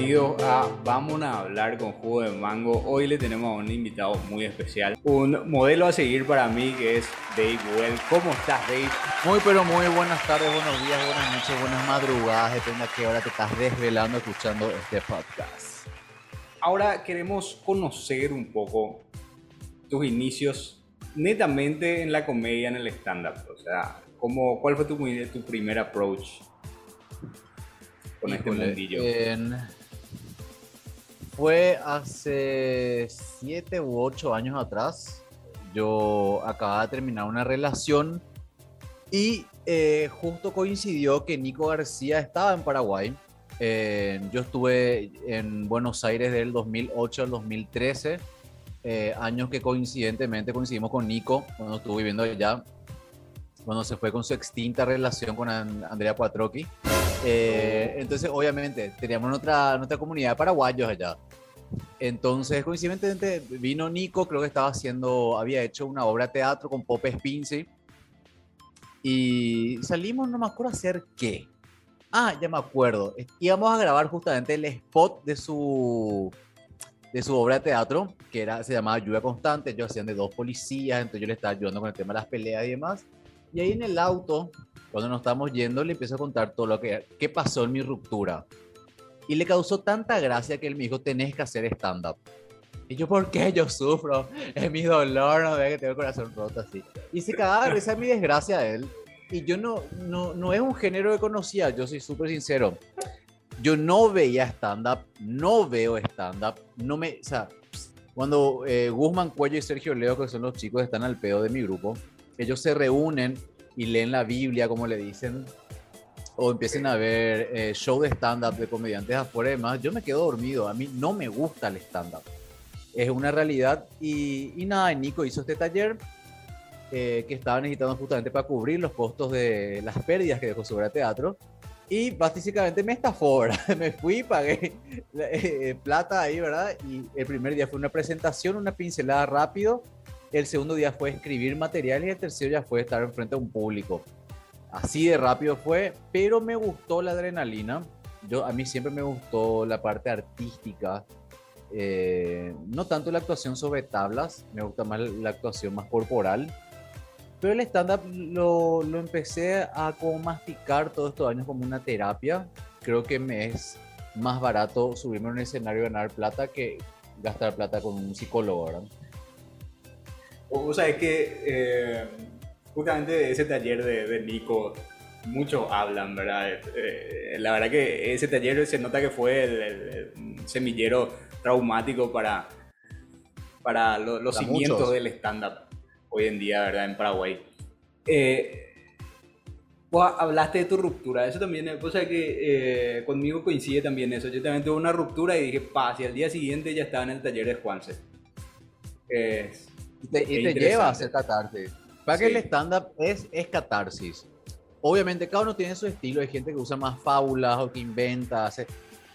bienvenidos a Vamos a hablar con Jugo de Mango. Hoy le tenemos a un invitado muy especial, un modelo a seguir para mí que es Dave Well. ¿Cómo estás, Dave? Muy, pero muy buenas tardes, buenos días, buenas noches, buenas madrugadas, depende a qué hora te estás desvelando escuchando este podcast. Ahora queremos conocer un poco tus inicios netamente en la comedia, en el stand-up. O sea, ¿cómo, ¿cuál fue tu, tu primer approach con este mundillo? Fue hace siete u ocho años atrás. Yo acababa de terminar una relación y eh, justo coincidió que Nico García estaba en Paraguay. yo estuve en Buenos Aires del 2008 al 2013, eh, años que coincidentemente coincidimos con Nico cuando estuvo viviendo allá, cuando se fue con su extinta relación con Andrea Cuatroqui. Eh, entonces, obviamente, teníamos nuestra, nuestra comunidad de paraguayos allá. Entonces, coincidentemente, vino Nico, creo que estaba haciendo, había hecho una obra de teatro con Pop Spincy. Y salimos, no me acuerdo hacer qué. Ah, ya me acuerdo. Íbamos a grabar justamente el spot de su, de su obra de teatro, que era, se llamaba Lluvia Constante. Yo hacían de dos policías, entonces yo le estaba ayudando con el tema de las peleas y demás. Y ahí en el auto, cuando nos estamos yendo, le empiezo a contar todo lo que, qué pasó en mi ruptura. Y le causó tanta gracia que él me dijo, tenés que hacer stand-up. Y yo, ¿por qué? Yo sufro, es mi dolor, no vea que tengo el corazón roto así. Y se cagaba de risa mi desgracia a él. Y yo no, no, no es un género que conocía, yo soy súper sincero. Yo no veía stand-up, no veo stand-up, no me, o sea, cuando eh, Guzmán Cuello y Sergio Leo, que son los chicos que están al pedo de mi grupo, ellos se reúnen y leen la Biblia, como le dicen, o empiecen a ver eh, show de stand-up de comediantes afuera y demás, yo me quedo dormido. A mí no me gusta el stand-up. Es una realidad. Y, y nada, Nico hizo este taller eh, que estaba necesitando justamente para cubrir los costos de las pérdidas que dejó sobre el teatro. Y básicamente me estafó, ¿verdad? Me fui, pagué eh, plata ahí, ¿verdad? Y el primer día fue una presentación, una pincelada rápido. El segundo día fue escribir material y el tercero ya fue estar enfrente a un público. Así de rápido fue, pero me gustó la adrenalina. Yo, a mí siempre me gustó la parte artística. Eh, no tanto la actuación sobre tablas, me gusta más la actuación más corporal. Pero el stand-up lo, lo, empecé a como masticar todos estos años como una terapia. Creo que me es más barato subirme a un escenario y ganar plata que gastar plata con un psicólogo, ¿verdad? O sea, es que eh, justamente de ese taller de, Nico, muchos hablan, ¿verdad? Eh, la verdad que ese taller se nota que fue el, semillero traumático para, para los cimientos del stand-up hoy en día, ¿verdad? En Paraguay. Eh, vos hablaste de tu ruptura, eso también, o sea que eh, conmigo coincide también eso. Yo también tuve una ruptura y dije, pa, si al día siguiente ya estaba en el taller de Juanse. y te, y te lleva a hacer. Para que el stand-up es, es catarsis. Obviamente cada uno tiene su estilo. Hay gente que usa más fábulas o que inventa. Hace...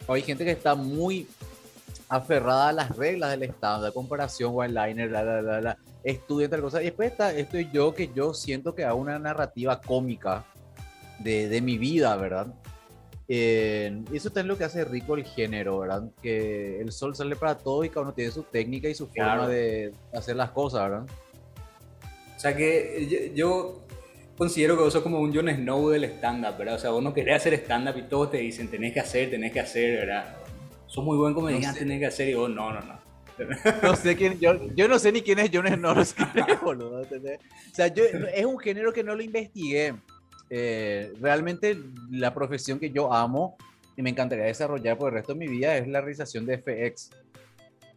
hay gente que está muy aferrada a las reglas del stand-up, comparación, one-liner, la, la, la, la, estudia tal cosa. Y después está, estoy yo que yo siento que hago una narrativa cómica de, de mi vida, ¿verdad? Eh, eso es lo que hace rico el género, ¿verdad? Que el sol sale para todo y cada uno tiene su técnica y su forma de hacer las cosas, ¿verdad? O sea que yo, considero que vos sos como un Jon Snow del stand-up, ¿verdad? O sea, vos no querés hacer stand-up y todos te dicen, tenés que hacer, tenés que hacer, ¿verdad? Sos muy buen comediante, no tenés que hacer, y vos, no, no, no. No sé quién, yo, yo no sé ni quién es Jon Snow, no sé boludo. O sea, yo, es un género que no lo investigué. Eh, realmente la profesión que yo amo y me encantaría desarrollar por el resto de mi vida es la realización de FX.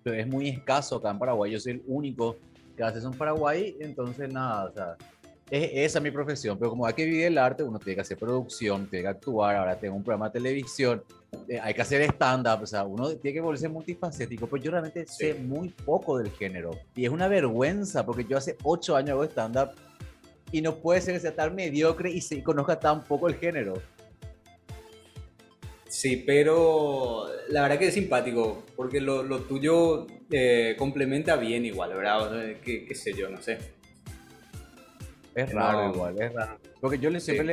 Pero es muy escaso acá en Paraguay, yo soy el único haces en Paraguay, entonces nada, o sea, es, esa es mi profesión, pero como hay que vivir el arte, uno tiene que hacer producción, tiene que actuar, ahora tengo un programa de televisión, eh, hay que hacer stand-up, o sea, uno tiene que volverse multifacético, pues yo realmente sé muy poco del género, y es una vergüenza, porque yo hace ocho años hago stand-up, y no puede ser que sea tan mediocre y se conozca tan poco el género. Sí, pero la verdad que es simpático, porque lo, lo tuyo eh, complementa bien igual, ¿verdad? ¿Qué, ¿Qué, sé yo, no sé. Es raro igual, es raro. Porque yo le, siempre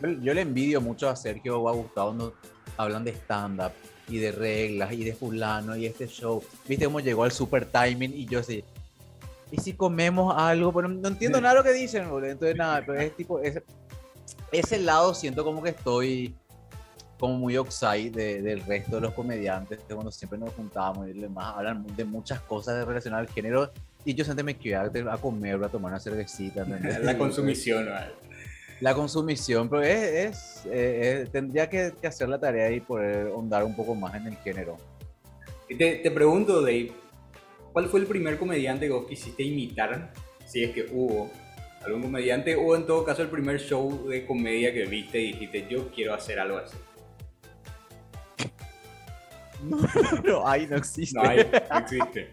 le, yo, le envidio mucho a Sergio o a Gustavo cuando hablan de stand-up. y de reglas y de fulano y este show. ¿Viste cómo llegó al super timing? Y yo así, ¿y si comemos algo? Pero no entiendo nada de lo que dicen, boludo. Entonces nada, pero es tipo, ese, ese lado siento como que estoy como muy outside del resto de los comediantes, cuando siempre nos juntábamos y demás, hablan de muchas cosas relacionadas al género y yo siempre me quedaba a comer, a tomar una cervecita. La consumición. La consumición, pero es, eh, tendría que, hacer la tarea y poder ahondar un poco más en el género. Te, te pregunto, Dave, ¿cuál fue el primer comediante que vos quisiste imitar? Si es que hubo algún comediante, o en todo caso el primer show de comedia que viste y dijiste, yo quiero hacer algo así. No, no hay, no existe. No no existe.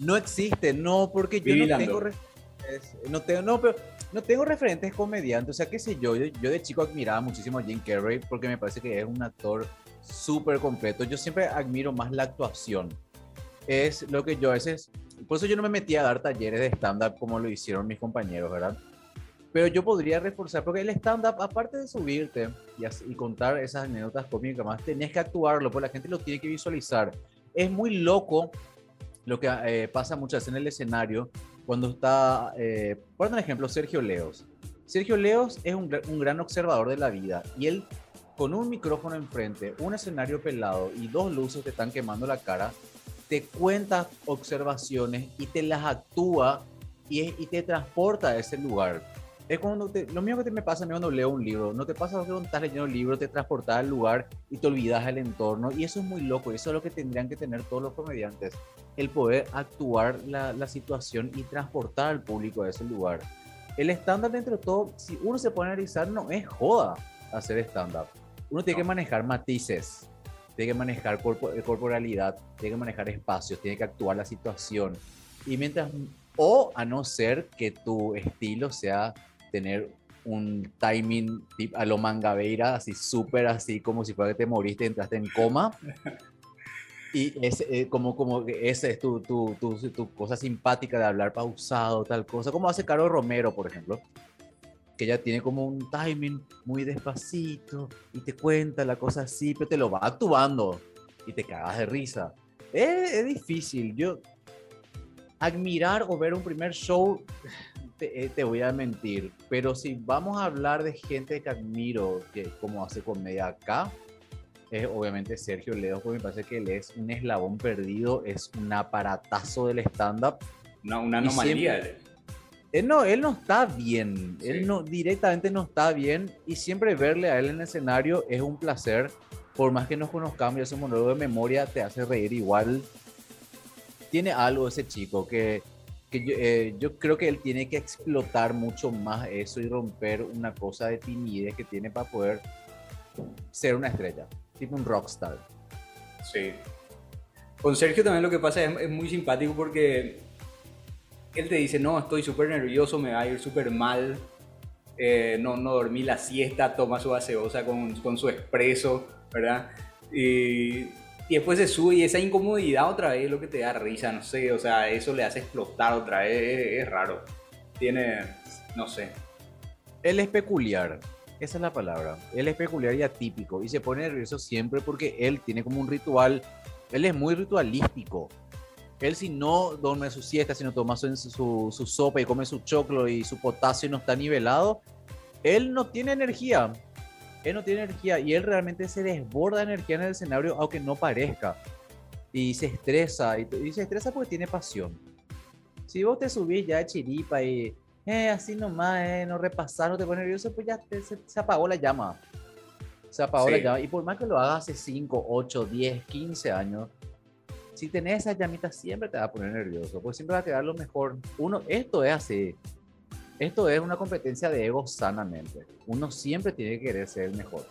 no existe, no, porque yo no tengo, no tengo, no, pero no tengo referentes comediantes, o sea, qué sé yo, yo, de chico admiraba muchísimo a Jim Carrey porque me parece que es un actor súper completo. Yo siempre admiro más la actuación. Es lo que yo a veces, por eso yo no me metí a dar talleres de stand-up como lo hicieron mis compañeros, ¿verdad? Pero yo podría reforzar, porque el stand-up, aparte de subirte y, y, contar esas anécdotas cómicas más, tenés que actuarlo, porque la gente lo tiene que visualizar. Es muy loco lo que eh, pasa muchas veces en el escenario, cuando está, eh, por ejemplo, Sergio Leos. Sergio Leos es un, un, gran observador de la vida y él con un micrófono enfrente, un escenario pelado y dos luces te están quemando la cara, te cuenta observaciones y te las actúa y, y te transporta a ese lugar. Es cuando lo mismo que te me pasa a mí cuando leo un libro. No te pasa cuando estás leyendo un libro, te transportas al lugar y te olvidas del entorno. Y eso es muy loco. Eso es lo que tendrían que tener todos los comediantes el poder actuar la, la situación y transportar al público a ese lugar. El estándar dentro de todo, si uno se pone a analizar, no es joda hacer stand-up. Uno tiene que manejar matices, tiene que manejar corporalidad, tiene que manejar espacios, tiene que actuar la situación. Y mientras, o a no ser que tu estilo sea tener un timing a lo mangabeira, así súper así, como si fuera que te moriste entraste en coma. Y es eh, como, como esa es tu, tu, tu, tu, cosa simpática de hablar pausado, tal cosa, como hace Caro Romero, por ejemplo, que ella tiene como un timing muy despacito y te cuenta la cosa así, pero te lo va actuando y te cagas de risa. Es, es difícil, yo admirar o ver un primer show, te, eh, te, voy a mentir, pero si vamos a hablar de gente que admiro, que como hace comedia acá, es obviamente Sergio Ledo, porque me parece que él es un eslabón perdido, es un aparatazo del stand-up. Una, una anomalía. él, no, él no está bien, él no, directamente no está bien y siempre verle a él en el escenario es un placer, por más que nos conozcamos y ese monólogo de memoria te hace reír igual. Tiene algo ese chico que, que yo, eh, yo creo que él tiene que explotar mucho más eso y romper una cosa de timidez que tiene para poder ser una estrella tipo un rockstar. Sí. Con Sergio también lo que pasa es, muy simpático porque él te dice, no, estoy súper nervioso, me va a ir súper mal, eh, no, no dormí la siesta, toma su gaseosa con, con su expreso, ¿verdad? Y, y, después se sube y esa incomodidad otra vez es lo que te da risa, no sé, o sea, eso le hace explotar otra vez, es, raro. Tiene, no sé. Él es peculiar. Esa es la palabra. Él es peculiar y atípico y se pone nervioso siempre porque él tiene como un ritual. Él es muy ritualístico. Él si no duerme su siesta, si no toma su, su, sopa y come su choclo y su potasio no está nivelado, él no tiene energía. Él no tiene energía y él realmente se desborda de energía en el escenario aunque no parezca. Y se estresa. Y, y se estresa porque tiene pasión. Si vos te subís ya de chiripa y eh, así nomás, eh, no repasar, no te pones nervioso, pues ya se, apagó la llama. Se apagó la llama. Y por más que lo hagas hace 5, 8, 10, 15 años, si tenés esa llamita siempre te va a poner nervioso, porque siempre va a quedar lo mejor. Uno, esto es así. Esto es una competencia de ego sanamente. Uno siempre tiene que querer ser el mejor.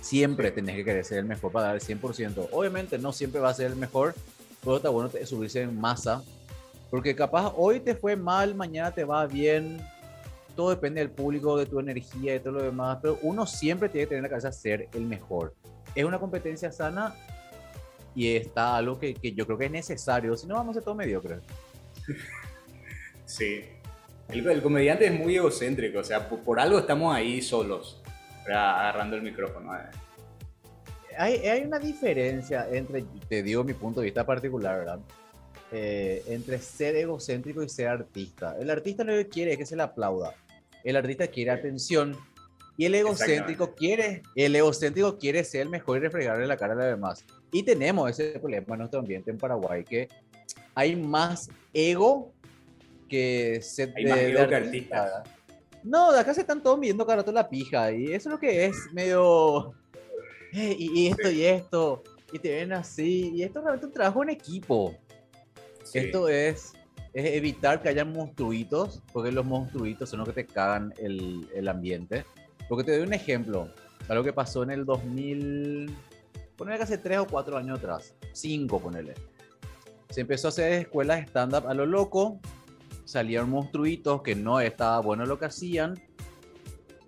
Siempre tenés que querer ser el mejor para dar el 100%. Obviamente no siempre va a ser el mejor, pero está bueno subirse en masa porque capaz hoy te fue mal, mañana te va bien. Todo depende del público, de tu energía y todo lo demás. Pero uno siempre tiene que tener en la cabeza ser el mejor. Es una competencia sana y está algo que, que yo creo que es necesario. Si no, vamos a ser todo mediocre. Sí. El, comediante es muy egocéntrico. O sea, por, algo estamos ahí solos, agarrando el micrófono. Eh. hay, hay una diferencia entre, te digo mi punto de vista particular, ¿verdad? Eh, entre ser egocéntrico y ser artista. El artista lo que quiere es que se le aplauda. El artista quiere atención. Y el egocéntrico quiere, el egocéntrico quiere ser el mejor y refregarle la cara a los demás. Y tenemos ese problema en nuestro ambiente en Paraguay, que hay más ego que se hay más que artista. No, de acá se están todos viendo carato la pija. Y eso es lo que es medio. y, esto y esto. Y te ven así. Y esto es realmente un trabajo en equipo. Esto es, es, evitar que haya monstruitos, porque los monstruitos son los que te cagan el, el ambiente. Porque te doy un ejemplo, algo que pasó en el 2000, ponele que hace 3 o 4 años atrás, 5 ponele. Se empezó a hacer escuelas stand-up a lo loco, salieron monstruitos que no estaba bueno lo que hacían,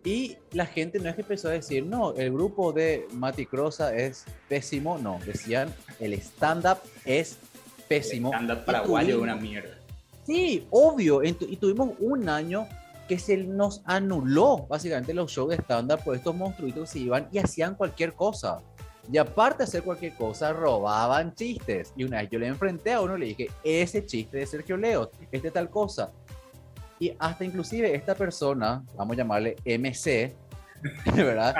y la gente no es que empezó a decir, no, el grupo de Mati Crosa es pésimo, no, decían, el stand-up es pésimo. Anda paraguayo de una mierda. Sí, obvio. Y tuvimos un año que se nos anuló básicamente los shows de estándar por estos monstruitos que se iban y hacían cualquier cosa. Y aparte de hacer cualquier cosa, robaban chistes. Y una vez yo le enfrenté a uno y le dije, ese chiste de Sergio Leo, este tal cosa. Y hasta inclusive esta persona, vamos a llamarle MC, ¿verdad?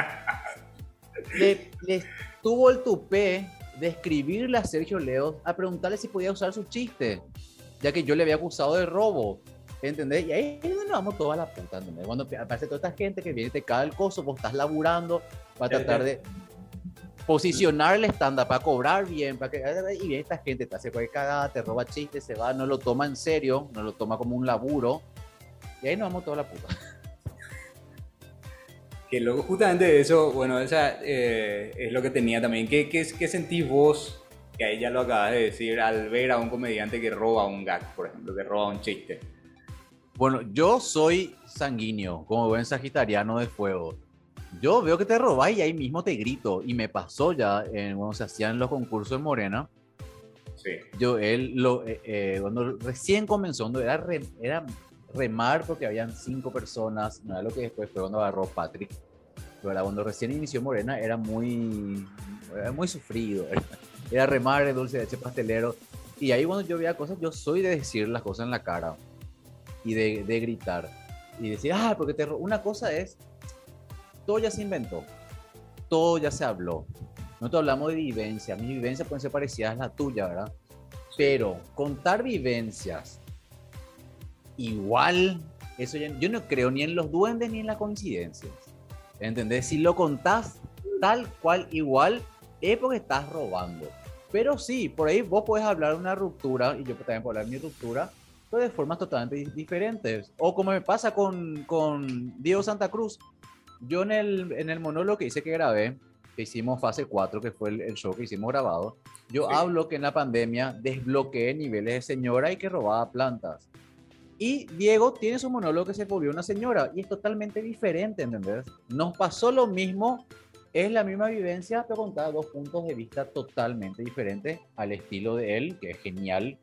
le, le tuvo el tupé de escribirle a Sergio Leo a preguntarle si podía usar su chiste, ya que yo le había acusado de robo. ¿Entendés? Y ahí es donde vamos toda la puta, ¿entendés? Cuando aparece toda esta gente que viene y te cae el coso, vos estás laburando para tratar de posicionar el estándar para cobrar bien, para que, y viene esta gente, te hace cualquier cagada, te roba chistes, se va, no lo toma en serio, no lo toma como un laburo, y ahí nos vamos toda la puta. Que luego justamente eso, bueno, esa eh, es lo que tenía también. ¿Qué, qué, qué sentís vos, que ahí ya lo acabas de decir, al ver a un comediante que roba un gag, por ejemplo, que roba un chiste? Bueno, yo soy sanguíneo, como buen sagitariano de fuego. Yo veo que te robás y ahí mismo te grito. Y me pasó ya en, cuando se hacían los concursos en Morena. Sí. Yo, él, lo, eh, eh, cuando recién comenzó, cuando era, era remar porque habían cinco personas, no era lo que después fue cuando agarró Patrick. Pero cuando recién inició Morena era muy, era muy sufrido. Era, remar de dulce de leche pastelero. Y ahí cuando yo veía cosas, yo soy de decir las cosas en la cara y de, de gritar. Y decir, ah, porque te una cosa es, todo ya se inventó, todo ya se habló. Nosotros hablamos de vivencia, mis vivencias pueden ser parecidas a la tuya, ¿verdad? Pero contar vivencias igual, eso yo no creo ni en los duendes ni en las coincidencias. ¿Entendés? Si lo contás tal cual igual, es porque estás robando. Pero sí, por ahí vos puedes hablar de una ruptura, y yo también puedo hablar de mi ruptura, pero de formas totalmente diferentes. O como me pasa con, con Diego Santa Cruz. Yo en el, en el monólogo que hice que grabé, que hicimos fase 4, que fue el, show que hicimos grabado, yo hablo que en la pandemia desbloqueé niveles de señora y que robaba plantas. Y Diego tiene su monólogo que se volvió una señora y es totalmente diferente, ¿entendés? Nos pasó lo mismo, es la misma vivencia, pero contada dos puntos de vista totalmente diferentes al estilo de él, que es genial,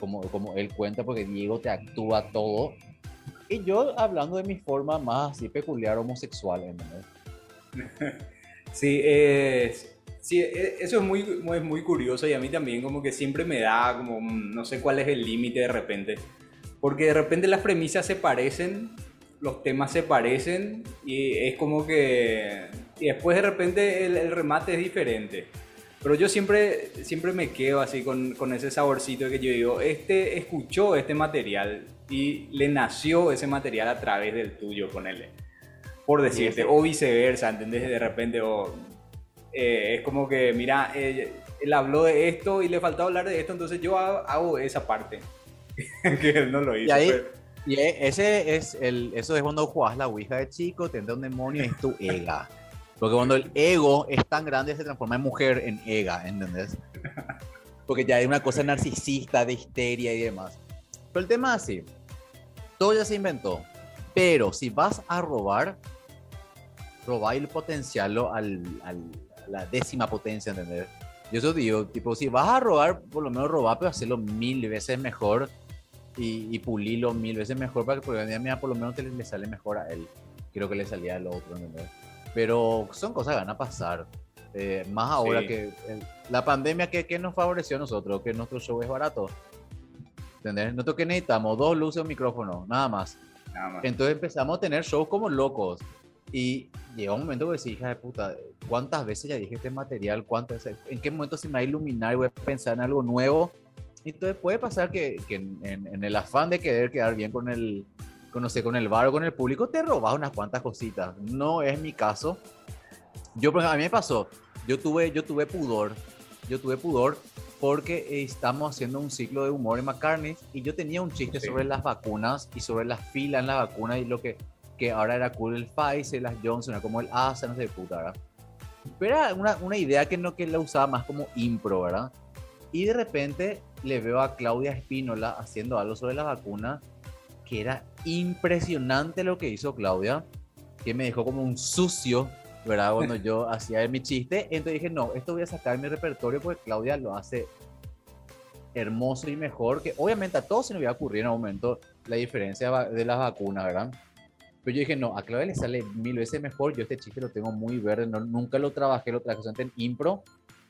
como, como él cuenta, porque Diego te actúa todo. Y yo hablando de mi forma más así peculiar homosexual, ¿entendés? Sí, sí, e, eso es muy, muy, muy curioso y a mí también como que siempre me da como, no sé cuál es el límite de repente porque de repente las premisas se parecen, los temas se parecen y es como que... Y después de repente el, remate es diferente. Pero yo siempre, siempre me quedo así con, con, ese saborcito que yo digo, este escuchó este material y le nació ese material a través del tuyo, con él. Por decirte, o viceversa, ¿entendés? De repente, o, eh, es como que, mira, eh, él habló de esto y le faltaba hablar de esto, entonces yo hago esa parte. que él no lo hizo. Y, ahí, y e, ese es el, eso es cuando juegas la Ouija de chico, tendrá un demonio y es tu ega. Porque cuando el ego es tan grande se transforma en mujer, en ega, ¿entendés? Porque ya hay una cosa narcisista, de histeria y demás. Pero el tema es así, todo ya se inventó. Pero si vas a robar, robar y potenciarlo al, al, a la décima potencia, ¿entendés? Yo eso digo, tipo, si vas a robar, por lo menos robar, pero hacerlo mil veces mejor y, pulirlo mil veces mejor para que por, día, por lo menos le, sale mejor a él. Creo que le salía al otro, Pero son cosas que van a pasar. Eh, más ahora Sí. que eh, la pandemia que, que nos favoreció a nosotros, que nuestro show es barato. ¿Entendés? Nosotros que necesitamos dos luces, un micrófono, nada más. Nada más. Entonces empezamos a tener shows como locos. Y llegó un momento que decía, hija de puta, ¿cuántas veces ya dije este material? ¿Cuántas veces? ¿En qué momento se me va a iluminar y voy a pensar en algo nuevo? Entonces puede pasar que, que en, en- en el afán de querer quedar bien con el, con, no sé, con el bar o con el público, te robas unas cuantas cositas. No es mi caso. Yo, a mí me pasó, yo tuve, yo tuve pudor, yo tuve pudor porque estamos haciendo un ciclo de humor en McCartney y yo tenía un chiste Sí. sobre las vacunas y sobre las filas en la vacuna y lo que, que ahora era cool el Pfizer, las Johnson, era como el ASA, no sé de puta, ¿verdad? Pero era una, una idea que no que la usaba más como impro, ¿verdad? Y de repente le veo a Claudia Espínola haciendo algo sobre la vacuna que era impresionante lo que hizo Claudia, que me dejó como un sucio, ¿verdad? Cuando yo hacía mi chiste. Entonces dije, no, esto voy a sacar mi repertorio porque Claudia lo hace hermoso y mejor, que obviamente a todos se nos iba a ocurrir en un momento la diferencia de las vacunas, ¿verdad? Pero yo dije, no, a Claudia le sale mil veces mejor, yo este chiste lo tengo muy verde, no, nunca lo trabajé, lo traje solamente en impro,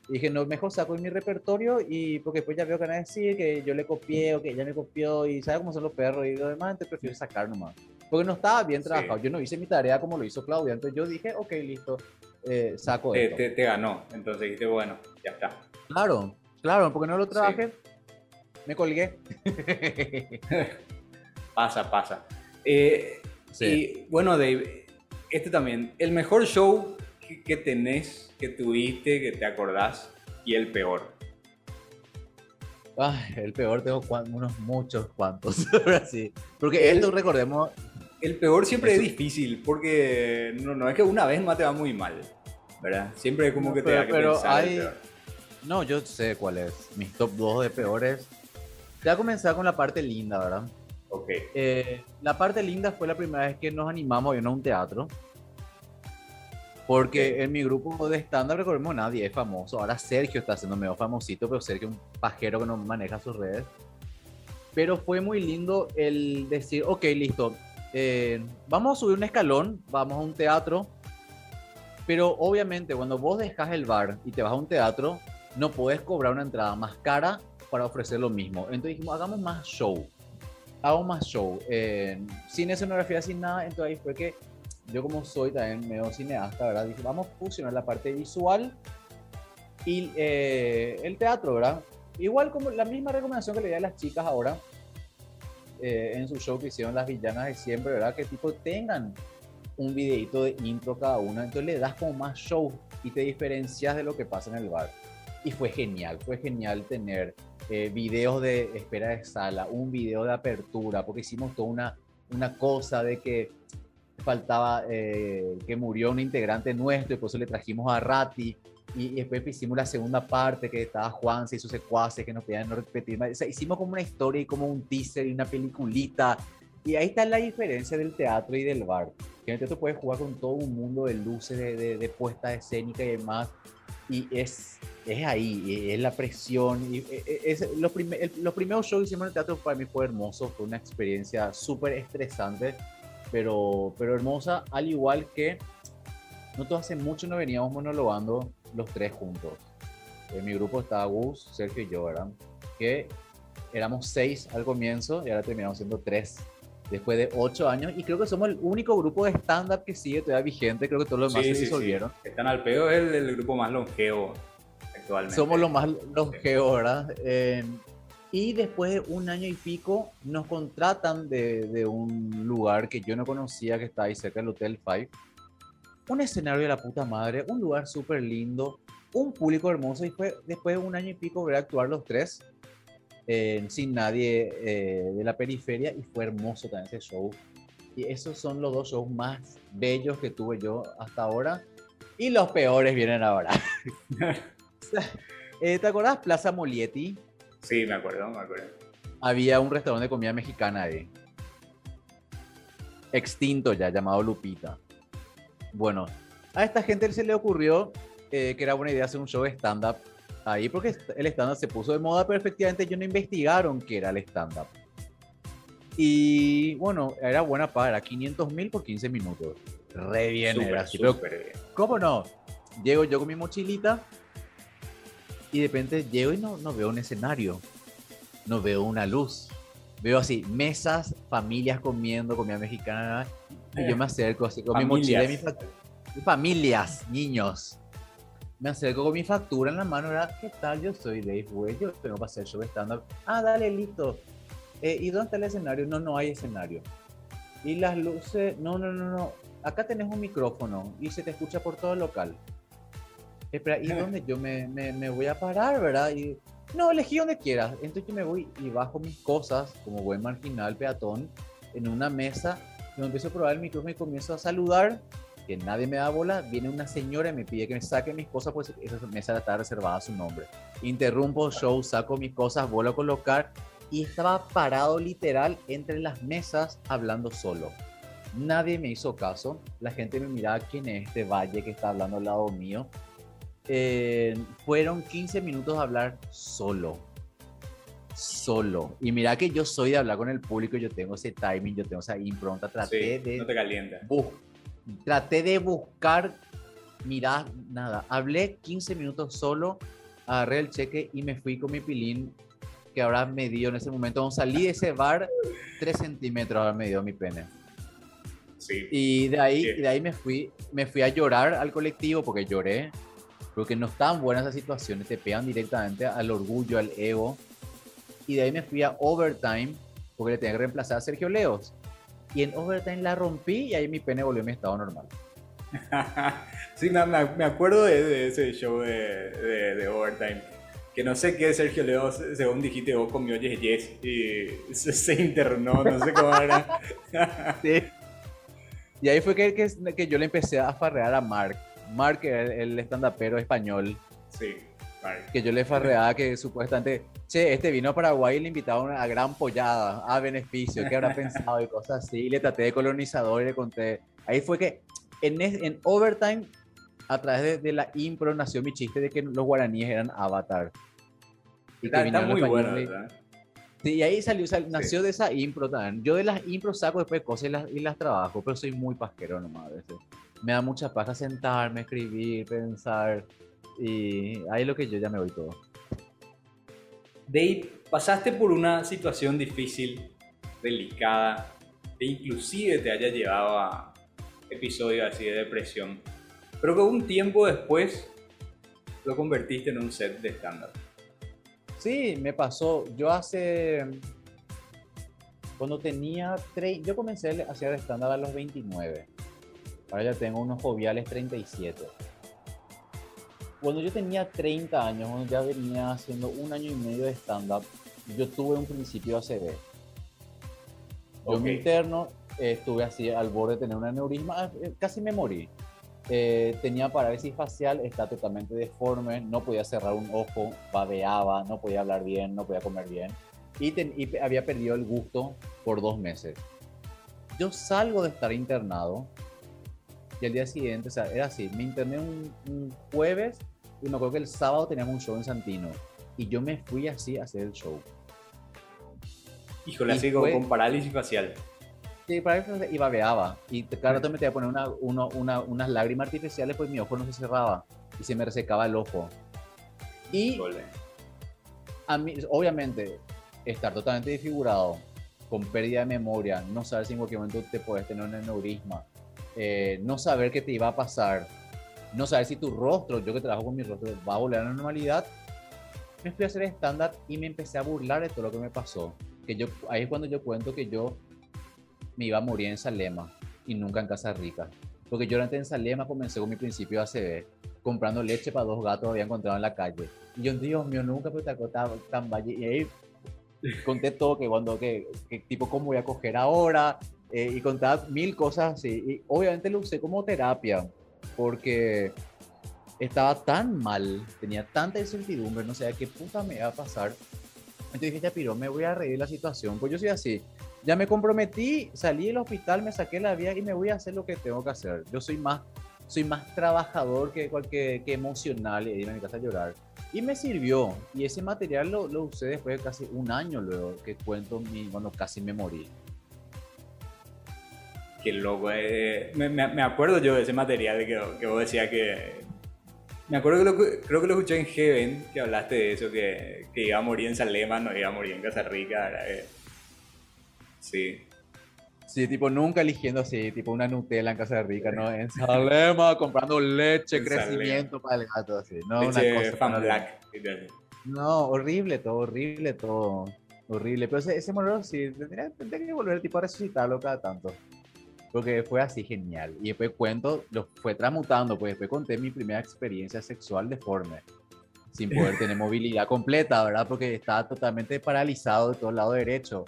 y dije, no, mejor saco de mi repertorio y porque después ya veo que van a decir que yo le copié o que ella me copió y sabe cómo son los perros y lo demás, entonces prefiero sacar nomás. Porque no estaba bien Sí. trabajado, yo no hice mi tarea como lo hizo Claudia, entonces yo dije, ok, listo, eh, saco Te, esto. te- te ganó. Entonces dijiste, bueno, ya está. Claro, claro, porque no lo trabajé, me colgué. Pasa, pasa. Eh, Sí. Y bueno, Dave, este también. El mejor show que, que tenés, que tuviste, que te acordás, y el peor. Ay, el peor tengo unos muchos cuantos, ahora sí. Porque El- esto, recordemos, El peor siempre Eso- es difícil, porque no, no es que una vez más te va muy mal, ¿verdad? Siempre es como No, que te pero- da que pero pensar el hay- peor. no, yo sé cuál es, mis top 2 de peores. Te voy a comenzar con la parte linda, ¿verdad? Ok. Eh, la parte linda fue la primera vez que nos animamos a irnos a un teatro. Porque en mi grupo de stand-up, recordemos, nadie es famoso. Ahora Sergio está siendo medio famosito, pero Sergio es un pajero que no maneja sus redes. Pero fue muy lindo el decir, ok, listo, eh, vamos a subir un escalón, vamos a un teatro. Pero obviamente cuando vos dejas el bar y te vas a un teatro, no puedes cobrar una entrada más cara para ofrecer lo mismo. Entonces dijimos, hagamos más show hago más show, eh, sin escenografía, sin nada, entonces ahí fue que yo como soy también medio cineasta, ¿verdad? Dije, vamos a fusionar la parte visual y eh, el teatro, ¿verdad? Igual como la misma recomendación que le di a las chicas ahora eh, en su show que hicieron las villanas de siempre, ¿verdad? Que tipo tengan un videito de intro cada una, entonces le das como más show y te diferencias de lo que pasa en el bar. Y fue genial, fue genial tener eh, videos de espera de sala, un video de apertura, porque hicimos toda una, una cosa de que faltaba eh, que murió un integrante nuestro y por eso le trajimos a Rati. Y, después hicimos la segunda parte que estaba Juan y sus secuaces que nos pedían no repetir. O sea, hicimos como una historia y como un teaser y una peliculita. Y ahí está la diferencia del teatro y del bar. Que en el teatro puedes jugar con todo un mundo de luces, de, de, de puesta escénica y demás. Y es, es ahí, es la presión. Y e- e- es, los, prime- el- los primeros shows que hicimos en el teatro para mí fue hermoso, fue una experiencia súper estresante, pero, pero hermosa, al igual que nosotros hace mucho no veníamos monologando los tres juntos. En mi grupo estaba Gus, Sergio y yo, ¿verdad? Que éramos seis al comienzo y ahora terminamos siendo tres después de ocho años y creo que somos el único grupo de stand-up que sigue todavía vigente, creo que todos los demás Sí, se sí, sí. disolvieron. Están al pedo, es el, el grupo más longevo actualmente. Somos los más longevos, ¿verdad? Eh, y después de un año y pico nos contratan de, de un lugar que yo no conocía, que está ahí cerca del Hotel Five. Un escenario de la puta madre, un lugar súper lindo, un público hermoso y fue después de un año y pico ver actuar los tres eh, sin nadie eh, de la periferia y fue hermoso también ese show. Y esos son los dos shows más bellos que tuve yo hasta ahora. Y los peores vienen ahora. Eh, ¿Te acuerdas Plaza Molietti? Sí, me acuerdo, me acuerdo. Había un restaurante de comida mexicana ahí. Extinto ya, llamado Lupita. Bueno, a esta gente se le ocurrió eh, que era buena idea hacer un show de stand-up ahí, porque el stand-up se puso de moda, pero efectivamente ellos no investigaron qué era el stand-up. Y bueno, era buena paga, era 500 mil por 15 minutos. Re bien, Súper, era así. Pero, súper bien. ¿cómo no? llego yo con mi mochilita y de repente llego y no, no veo un escenario, no veo una luz. Veo así, mesas, familias comiendo, comida mexicana, y yo me acerco así con mi mochila y mi factura. Familias, niños. Me acerco con mi factura en la mano, ¿verdad? ¿Qué tal? Yo soy Dave yo tengo para hacer show stand-up. Ah, dale, listo. Eh, ¿Y dónde está el escenario? No, no hay escenario. Y las luces, no, no, no, no. Acá tenés un micrófono y se te escucha por todo el local. Espera, ¿y dónde yo me, me, voy a parar, verdad? Y, no, elegí donde quieras. Entonces yo me voy y bajo mis cosas como buen marginal peatón en una mesa. Yo empiezo a probar el micrófono y comienzo a saludar. Que nadie me da bola. Viene una señora y me pide que me saque mis cosas, pues esa mesa está reservada a su nombre. Interrumpo el show, saco mis cosas, vuelvo a colocar y estaba parado literal entre las mesas hablando solo. Nadie me hizo caso. La gente me miraba quién es este valle que está hablando al lado mío. Eh, fueron 15 minutos de hablar solo. Solo. Y mira que yo soy de hablar con el público, yo tengo ese timing, yo tengo esa impronta. Traté de. No te calienta. traté de buscar. Mira, nada. Hablé 15 minutos solo, agarré el cheque y me fui con mi pilín que habrá medido en ese momento. Salí de ese bar, 3 centímetros habrá medido mi pene. Sí. Y de ahí, de ahí me, fui, me fui a llorar al colectivo porque lloré porque no estaban buenas esas situaciones, te pegan directamente al orgullo, al ego. Y de ahí me fui a Overtime, porque le tenía que reemplazar a Sergio Leos. Y en Overtime la rompí y ahí mi pene volvió a mi estado normal. sí, me, me acuerdo de, ese show de, de, Overtime. Que no sé qué Sergio Leos, según dijiste vos, comió yes, yes y se, internó, no sé cómo era. sí. Y ahí fue que, que, que yo le empecé a farrear a Mark Mark, el, stand pero español. Sí, Que yo le farreaba que supuestamente, che, este vino a Paraguay y le invitaba a gran pollada, a beneficio, ¿qué habrá pensado? Y cosas así. Y le traté de colonizador y le conté. Ahí fue que en, en Overtime, a través de, la impro, nació mi chiste de que los guaraníes eran avatar. Y está, está muy bueno, ¿verdad? Sí, y ahí salió, nació de esa impro también. Yo de las impro saco después cosas y las, y las trabajo, pero soy muy pasquero nomás a veces me da mucha paja sentarme, escribir, pensar. Y ahí es lo que yo ya me voy todo. Dave, pasaste por una situación difícil, delicada, e inclusive te haya llevado a episodios así de depresión, pero que un tiempo después lo convertiste en un set de estándar. Sí, me pasó. Yo hace. Cuando tenía. Yo comencé a hacer estándar a los 29. Ahora ya tengo unos joviales 37. Cuando yo tenía 30 años, cuando ya venía haciendo un año y medio de stand-up, yo tuve un principio ACV. Yo en mi interno eh, estuve así al borde de tener un aneurisma, eh, casi me morí. Eh, tenía parálisis facial, está totalmente deforme, no podía cerrar un ojo, babeaba, no podía hablar bien, no podía comer bien y, y había perdido el gusto por dos meses. Yo salgo de estar internado, y al día siguiente, o sea, era así, me interné un, jueves y me acuerdo que el sábado teníamos un show en Santino y yo me fui así a hacer el show. Híjole, así con parálisis facial. Sí, parálisis facial y babeaba. Y claro, te metía a poner una, una, unas lágrimas artificiales, pues mi ojo no se cerraba y se me resecaba el ojo. Y a mí, obviamente, estar totalmente desfigurado, con pérdida de memoria, no saber si en cualquier momento te puedes tener un aneurisma, eh, no saber qué te iba a pasar, no saber si tu rostro, yo que trabajo con mi rostro, va a volver a la normalidad, me fui a hacer estándar y me empecé a burlar de todo lo que me pasó. Que yo, ahí es cuando yo cuento que yo me iba a morir en Salema y nunca en Casa Rica. Porque yo antes en Salema comencé con mi principio ACB, comprando leche para dos gatos que había encontrado en la calle. Y yo, Dios mío, nunca me tan, tan valle. Y ahí conté todo, que cuando, que, que tipo, cómo voy a coger ahora, eh, y contaba mil cosas así. Y obviamente lo usé como terapia, porque estaba tan mal, tenía tanta incertidumbre, no sé qué puta me iba a pasar. Entonces dije, ya piro, me voy a reír la situación. Pues yo soy así. Ya me comprometí, salí del hospital, me saqué la vía y me voy a hacer lo que tengo que hacer. Yo soy más, soy más trabajador que, cualquier, que emocional y irme a mi casa a llorar. Y me sirvió. Y ese material lo, lo usé después de casi un año luego que cuento mi, bueno, casi me morí. Qué loco. Eh, me, me, acuerdo yo de ese material que, que vos decías que, Me acuerdo que lo, creo que lo escuché en Heaven, que hablaste de eso, que, que iba a morir en Salema, no iba a morir en Casa Rica. Sí. Sí, tipo, nunca eligiendo así, tipo una Nutella en Casa Rica, ¿no? En Salema, comprando leche, crecimiento para el gato, así. No, una cosa. Fan black. No, horrible todo, horrible todo. Horrible. Pero ese, ese monólogo sí, tendría, tendría, que volver tipo a resucitarlo cada tanto. Porque fue así genial. Y después cuento, lo fue transmutando, pues después conté mi primera experiencia sexual deforme. Sin poder tener movilidad completa, ¿verdad? Porque estaba totalmente paralizado de todo el lado derecho.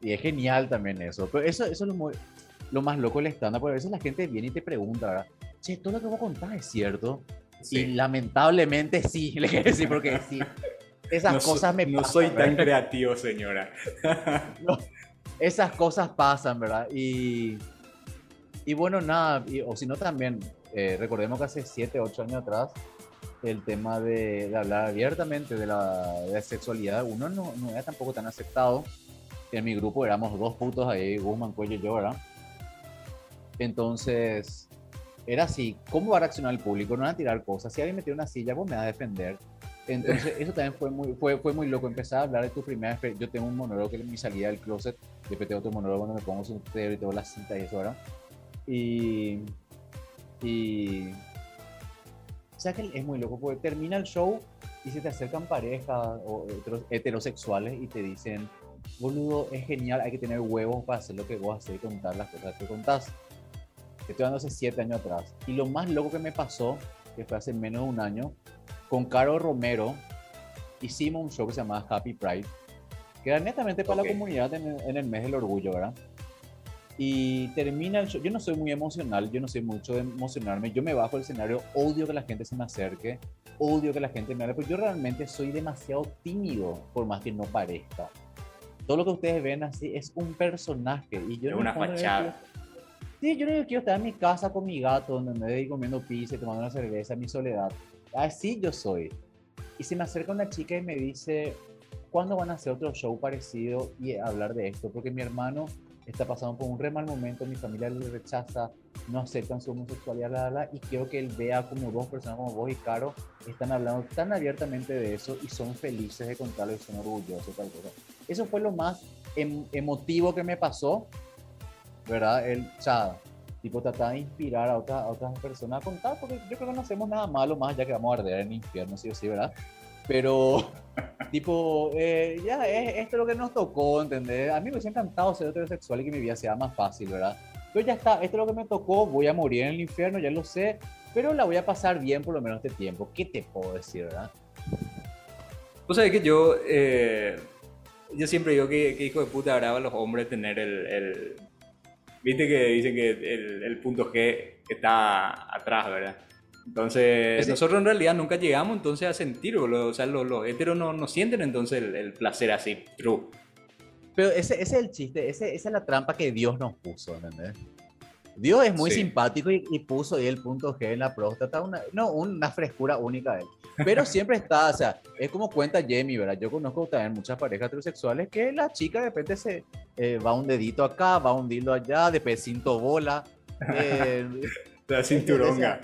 Y es genial también eso. Pero eso, eso es lo, lo más loco del estándar, porque a veces la gente viene y te pregunta, ¿verdad? Che, todo lo que vos contás es cierto. Y lamentablemente sí, le quiero decir, porque sí. Esas cosas me No soy tan creativo, señora. esas cosas pasan, ¿verdad? Y, y bueno, nada, o si no también, eh, recordemos que hace 7, 8 años atrás, el tema de, hablar abiertamente de la, de la, sexualidad, uno no, no era tampoco tan aceptado en mi grupo éramos dos putos ahí, Guzmán, Cuello y yo, ¿verdad? Entonces, era así, ¿cómo va a reaccionar el público? No van a tirar cosas, si alguien metió una silla, vos me vas a defender. Entonces, eso también fue muy, fue, fue muy loco, empezar a hablar de tu primera experiencia. Yo tengo un monólogo que es mi salida del closet, después tengo otro monólogo cuando me pongo soltero y todas las cintas y eso, ¿verdad? Y... Y... O sea que es muy loco, porque termina el show y se te acercan parejas o heterosexuales y te dicen, boludo, es genial, hay que tener huevos para hacer lo que vos haces y contar las cosas que contás. Estoy hablando hace siete años atrás. Y lo más loco que me pasó, que fue hace menos de un año, con Caro Romero, hicimos un show que se llamaba Happy Pride, que era netamente para la comunidad en el, mes del orgullo, ¿verdad? Y termina el show. Yo no soy muy emocional, yo no soy mucho de emocionarme. Yo me bajo del escenario, odio que la gente se me acerque, odio que la gente me hable, pero yo realmente soy demasiado tímido, por más que no parezca todo lo que ustedes ven así es un personaje. Y yo es una fachada. Sí, yo no quiero estar en mi casa con mi gato, donde me voy comiendo pizza y tomando una cerveza en mi soledad. Así yo soy. Y se me acerca una chica y me dice, ¿cuándo van a hacer otro show parecido y hablar de esto? Porque mi hermano está pasando por un re mal momento, mi familia le rechaza, no aceptan su homosexualidad, la, y quiero que él vea como dos personas como vos y Caro están hablando tan abiertamente de eso y son felices de contarlo y son orgullosos, tal cosa. Eso fue lo más em, emotivo que me pasó, ¿verdad? El, o tipo tratar de inspirar a otras personas a contar, porque yo creo que no hacemos nada malo más ya que vamos a arder en el infierno, sí o sí, ¿verdad? Pero, tipo, eh, ya, esto es lo que nos tocó, ¿entendés? A mí me hubiese encantado ser heterosexual y que mi vida sea más fácil, ¿verdad? Pero ya está, esto es lo que me tocó, voy a morir en el infierno, ya lo sé, pero la voy a pasar bien por lo menos este tiempo. ¿Qué te puedo decir, verdad? Vos sabés que yo, eh, yo siempre digo que, hijo de puta agrava a los hombres tener el, el, Viste que dicen que el, el punto G está atrás, ¿verdad? Entonces, nosotros en realidad nunca llegamos entonces a sentirlo, o sea, los, los heteros no, no, sienten entonces el, placer así, true. Pero ese, ese, es el chiste, ese, esa es la trampa que Dios nos puso, ¿entendés? Dios es muy simpático y, puso ahí el punto G en la próstata, una, no, una frescura única de él. Pero siempre está, o sea, es como cuenta Jamie, ¿verdad? Yo conozco también muchas parejas heterosexuales que la chica de repente se eh, va un dedito acá, va un dildo allá, de pecinto bola. Eh, la cinturonga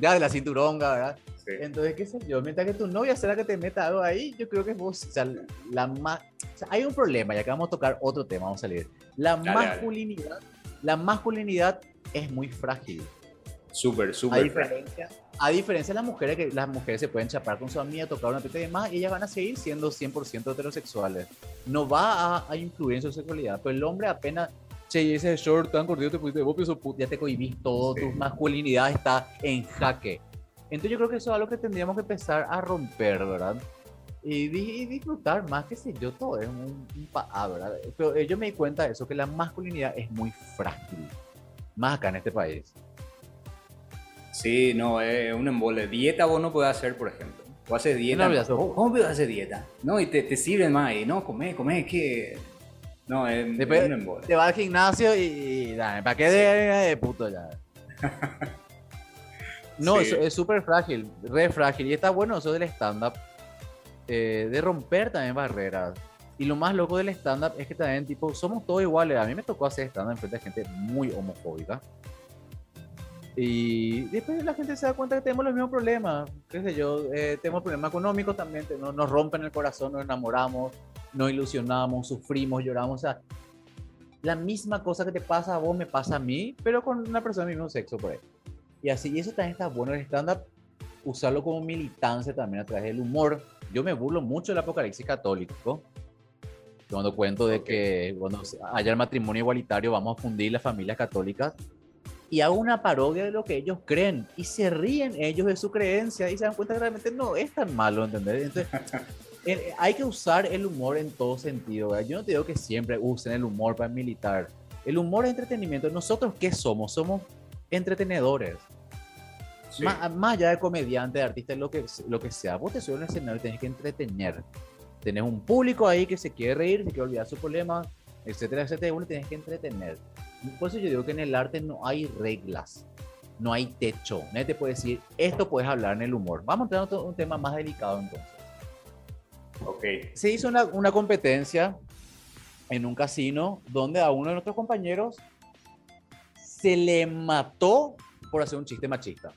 ya de la cinturonga, ¿verdad? Entonces, qué sé yo, mientras que tu novia será que te meta algo ahí, yo creo que vos, o sea, la más, o sea, hay un problema, ya que vamos a tocar otro tema, vamos a salir. La masculinidad, la masculinidad es muy frágil. Súper, súper. A diferencia, a diferencia de las mujeres, que las mujeres se pueden chapar con su amiga, tocar una teta y demás, y ellas van a seguir siendo 100% heterosexuales. No va a, a influir en su sexualidad, pero el hombre apenas che, ese short tan cortito te pusiste vos, ya te cohibís todo, tu masculinidad está en jaque. Entonces yo creo que eso es algo que tendríamos que empezar a romper, ¿verdad? Y, disfrutar más, que sé yo, todo es un, un ah, ¿verdad? Pero eh, yo me di cuenta de eso, que la masculinidad es muy frágil, más acá en este país. Sí, no, es un embole. Dieta vos no podés hacer, por ejemplo. O haces dieta. No, ¿Cómo, ¿Cómo puedes hacer dieta? No, y te, te sirven más. Y no, come, come, que no, es, Después Te va al gimnasio y, ¿para qué de, puto ya? no, es súper frágil, re frágil. Y está bueno eso del stand-up, eh, de romper también barreras. Y lo más loco del stand-up es que también, tipo, somos todos iguales. A mí me tocó hacer stand-up frente a gente muy homofóbica. Y después la gente se da cuenta que tenemos los mismos problemas, qué sé yo, eh, tenemos problemas económicos también, nos, nos rompen el corazón, nos enamoramos, nos ilusionamos, sufrimos, lloramos, o sea, la misma cosa que te pasa a vos me pasa a mí, pero con una persona del mismo sexo por ahí. Y así, y eso también está bueno, el stand-up, usarlo como militancia también a través del humor. Yo me burlo mucho del apocalipsis católico, cuando cuento de que cuando haya el matrimonio igualitario vamos a fundir las familias católicas y hago una parodia de lo que ellos creen y se ríen ellos de su creencia y se dan cuenta que realmente no es tan malo, ¿entendés? Entonces, hay que usar el humor en todo sentido. Yo no te digo que siempre usen el humor para militar. El humor es entretenimiento. ¿Nosotros qué somos? Somos entretenedores. Más, allá de comediante, de artista, lo que, lo que sea. Vos te subes a un escenario y tenés que entretener. Tenés un público ahí que se quiere reír, se quiere olvidar su problema, etcétera, etcétera. Uno tenés que entretener. Por eso yo digo que en el arte no hay reglas, no hay techo. Nadie te puede decir, esto puedes hablar en el humor. Vamos a entrar a un tema más delicado entonces. Ok. Se hizo una, una competencia en un casino donde a uno de nuestros compañeros se le mató por hacer un chiste machista.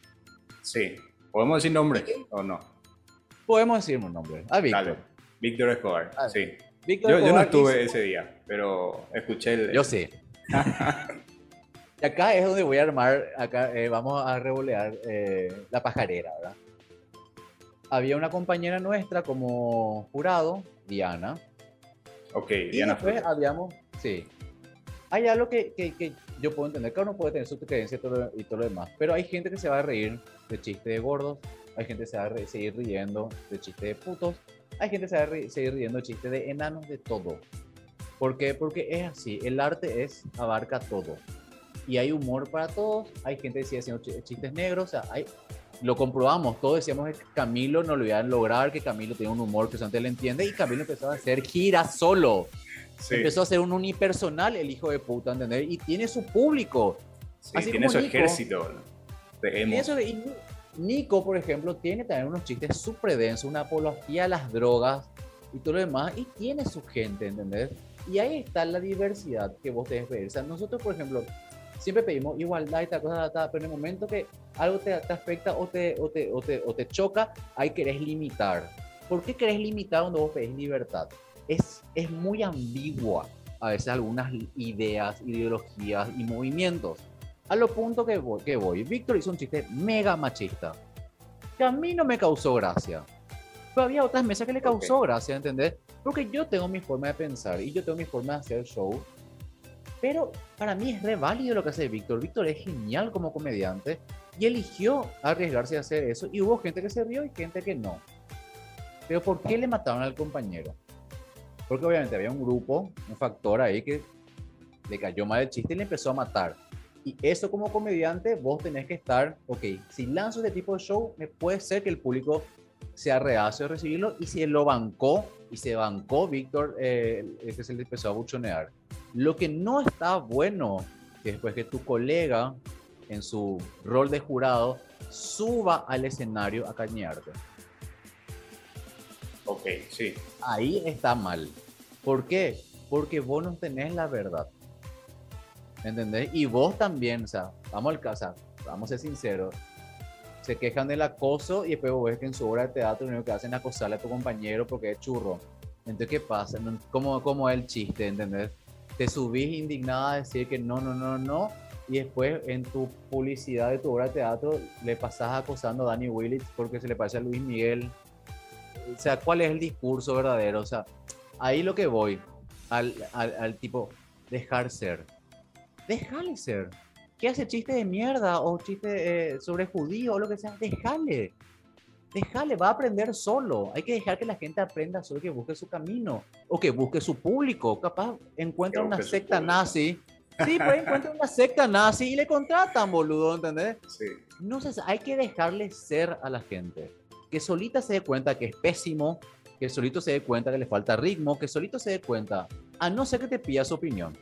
Sí. ¿Podemos decir nombre o no? Podemos decir un nombre. A Víctor. Víctor Escobar, sí. yo, yo, no estuve ese día, pero escuché el... Yo sí. Y acá es donde voy a armar, acá eh, vamos a revolear eh, la pajarera, ¿verdad? Había una compañera nuestra como jurado, Diana. Ok, Diana. Y después habíamos, sí. Hay algo que, que, que, yo puedo entender, cada uno puede tener su creencia y todo, lo, y todo lo demás, pero hay gente que se va a reír de chistes de gordos, hay gente que se va a seguir riendo de chistes de putos, hay gente que se va a seguir riendo de chistes de enanos, de todo. ¿Por qué? Porque es así, el arte es, abarca todo. Y hay humor para todos, hay gente que sigue haciendo chistes negros, o sea, hay, lo comprobamos, todos decíamos que Camilo no lo iba a lograr, que Camilo tiene un humor que solamente le entiende, y Camilo empezó a hacer gira solo. Empezó a hacer un unipersonal, el hijo de puta, ¿entendés? Y tiene su público. Sí, tiene su ejército y Nico, por ejemplo, tiene también unos chistes súper densos, una apología a las drogas y todo lo demás, y tiene su gente, ¿entendés? Y ahí está la diversidad que vos debes ver. O sea, nosotros, por ejemplo, siempre pedimos igualdad y tal cosa, pero en el momento que algo te, te afecta o te, o, te, o, te, o te choca, ahí querés limitar. ¿Por qué querés limitar cuando vos pedís libertad? Es, es muy ambigua a veces algunas ideas, ideologías y movimientos. A lo punto que voy, que voy. Víctor hizo un chiste mega machista, que a mí no me causó gracia. Pero había otras mesas que le causó gracia, ¿entendés? Porque yo tengo mi forma de pensar y yo tengo mi forma de hacer show. Pero para mí es re válido lo que hace Víctor. Víctor es genial como comediante y eligió arriesgarse a hacer eso. Y hubo gente que se rió y gente que no. Pero ¿por qué le mataron al compañero? Porque obviamente había un grupo, un factor ahí que le cayó mal el chiste y le empezó a matar. Y eso como comediante, vos tenés que estar, ok, si lanzo este tipo de show, me puede ser que el público sea reacio a recibirlo y si lo bancó y se bancó Víctor, eh, que se le empezó a buchonear. Lo que no está bueno que después que tu colega en su rol de jurado suba al escenario a cañarte. Ok, sí. Ahí está mal. ¿Por qué? Porque vos no tenés la verdad. ¿Entendés? Y vos también, o sea, vamos al caso, vamos a ser sinceros, se quejan del acoso y después vos ves que en su obra de teatro lo único que hacen es acosarle a tu compañero porque es churro. Entonces, ¿qué pasa? ¿Cómo, cómo es el chiste? ¿Entendés? Te subís indignada a decir que no, no, no, no, y después en tu publicidad de tu obra de teatro le pasás acosando a Danny Willits porque se le parece a Luis Miguel. O sea, ¿cuál es el discurso verdadero? O sea, ahí lo que voy, al, al, al tipo, dejar ser. Déjale ser que hace chiste de mierda o chiste eh, sobre judío o lo que sea, déjale. Déjale, va a aprender solo. Hay que dejar que la gente aprenda solo que busque su camino o que busque su público. Capaz encuentra una secta nazi. Sí, pues encuentra una secta nazi y le contratan, boludo, ¿entendés? Sí. No sé, hay que dejarle ser a la gente. Que solita se dé cuenta que es pésimo, que solito se dé cuenta que le falta ritmo, que solito se dé cuenta, a no ser que te pida su opinión.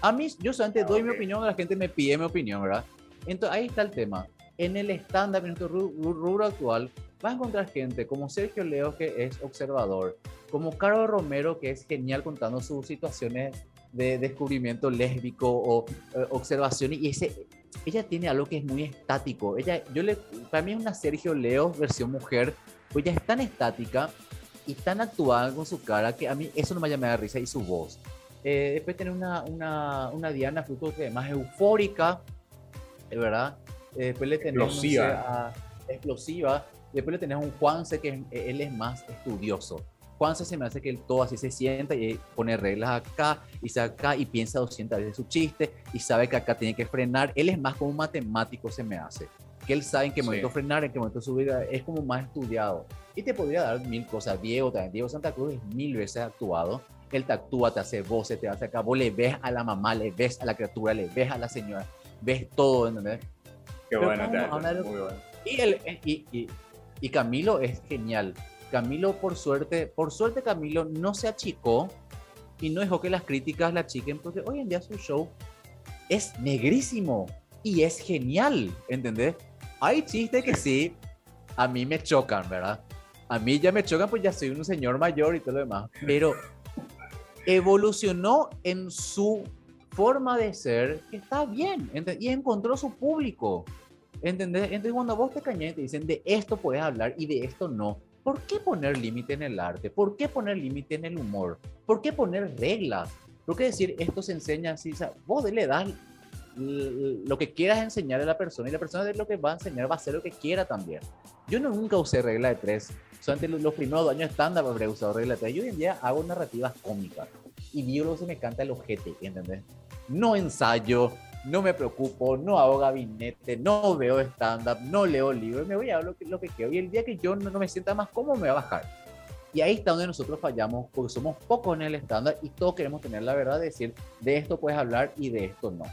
A mí, yo solamente doy mi opinión, la gente me pide mi opinión, ¿verdad? Entonces, ahí está el tema. En el estándar, en nuestro rubro actual, vas a encontrar gente como Sergio Leo, que es observador, como Carlos Romero, que es genial contando sus situaciones de descubrimiento lésbico o eh, observación, y ese ella tiene algo que es muy estático. Ella, yo le, para mí es una Sergio Leo versión mujer, pues ella es tan estática y tan actuada con su cara que a mí eso no me llama de risa y su voz. Eh, después tiene una, una, una Diana Fruto que es más eufórica, ¿verdad? Eh, después le tenemos explosiva. explosiva. Después le tenemos un Juanse que él es más estudioso. Juanse se me hace que él todo así se sienta y pone reglas acá y se acá y piensa 200 veces su chiste y sabe que acá tiene que frenar. Él es más como un matemático se me hace. Que él sabe en qué momento frenar, en qué momento subir, es como más estudiado. Y te podría dar mil cosas. Diego también. Diego Santa Cruz es mil veces actuado él te actúa, te hace voces, te hace acá, vos le ves a la mamá, le ves a la criatura, le ves a la señora, ves todo, ¿entendés? Qué bueno, muy bueno. Y, el, y, y, y, Camilo es genial. Camilo, por suerte, por suerte Camilo no se achicó y no dejó que las críticas la achiquen, porque hoy en día su show es negrísimo y es genial, ¿entendés? Hay chistes que sí, a mí me chocan, ¿verdad? A mí ya me chocan, pues ya soy un señor mayor y todo lo demás, pero evolucionó en su forma de ser, que está bien, y encontró su público. ¿Entendés? Entonces, cuando vos te cañas y te dicen de esto puedes hablar y de esto no, ¿por qué poner límite en el arte? ¿Por qué poner límite en el humor? ¿Por qué poner reglas? ¿Por qué decir esto se enseña así? O sea, vos le das lo que quieras enseñar a la persona y la persona de lo que va a enseñar va a hacer lo que quiera también. Yo no, nunca usé regla de tres. Solamente los, los primeros años estándar habré usado regla de tres. Yo hoy en día hago narrativas cómicas y biólogo se me canta el ojete, ¿entendés? No ensayo, no me preocupo, no hago gabinete, no veo stand-up, no leo libros, me voy a lo que, lo que quiero. Y el día que yo no, me sienta más cómodo, me voy a bajar. Y ahí está donde nosotros fallamos, porque somos pocos en el estándar y todos queremos tener la verdad de decir, de esto puedes hablar y de esto no.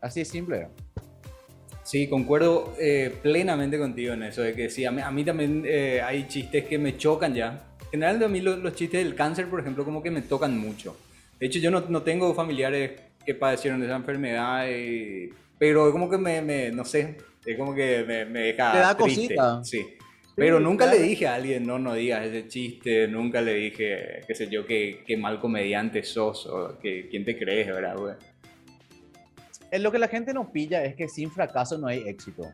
Así es simple. Sí, concuerdo eh, plenamente contigo en eso, de que sí, a mí, también eh, hay chistes que me chocan ya, general a mí los, chistes del cáncer, por ejemplo, como que me tocan mucho. De hecho, yo no, no tengo familiares que padecieron de esa enfermedad, eh, pero como que me, me, no sé, es como que me, me deja Te da triste. Cosita. Sí. Pero nunca le dije a alguien, no, no digas ese chiste, nunca le dije, qué sé yo, qué, qué mal comediante sos, o que, quién te crees, ¿verdad, güey? Lo que la gente no pilla es que sin fracaso no hay éxito.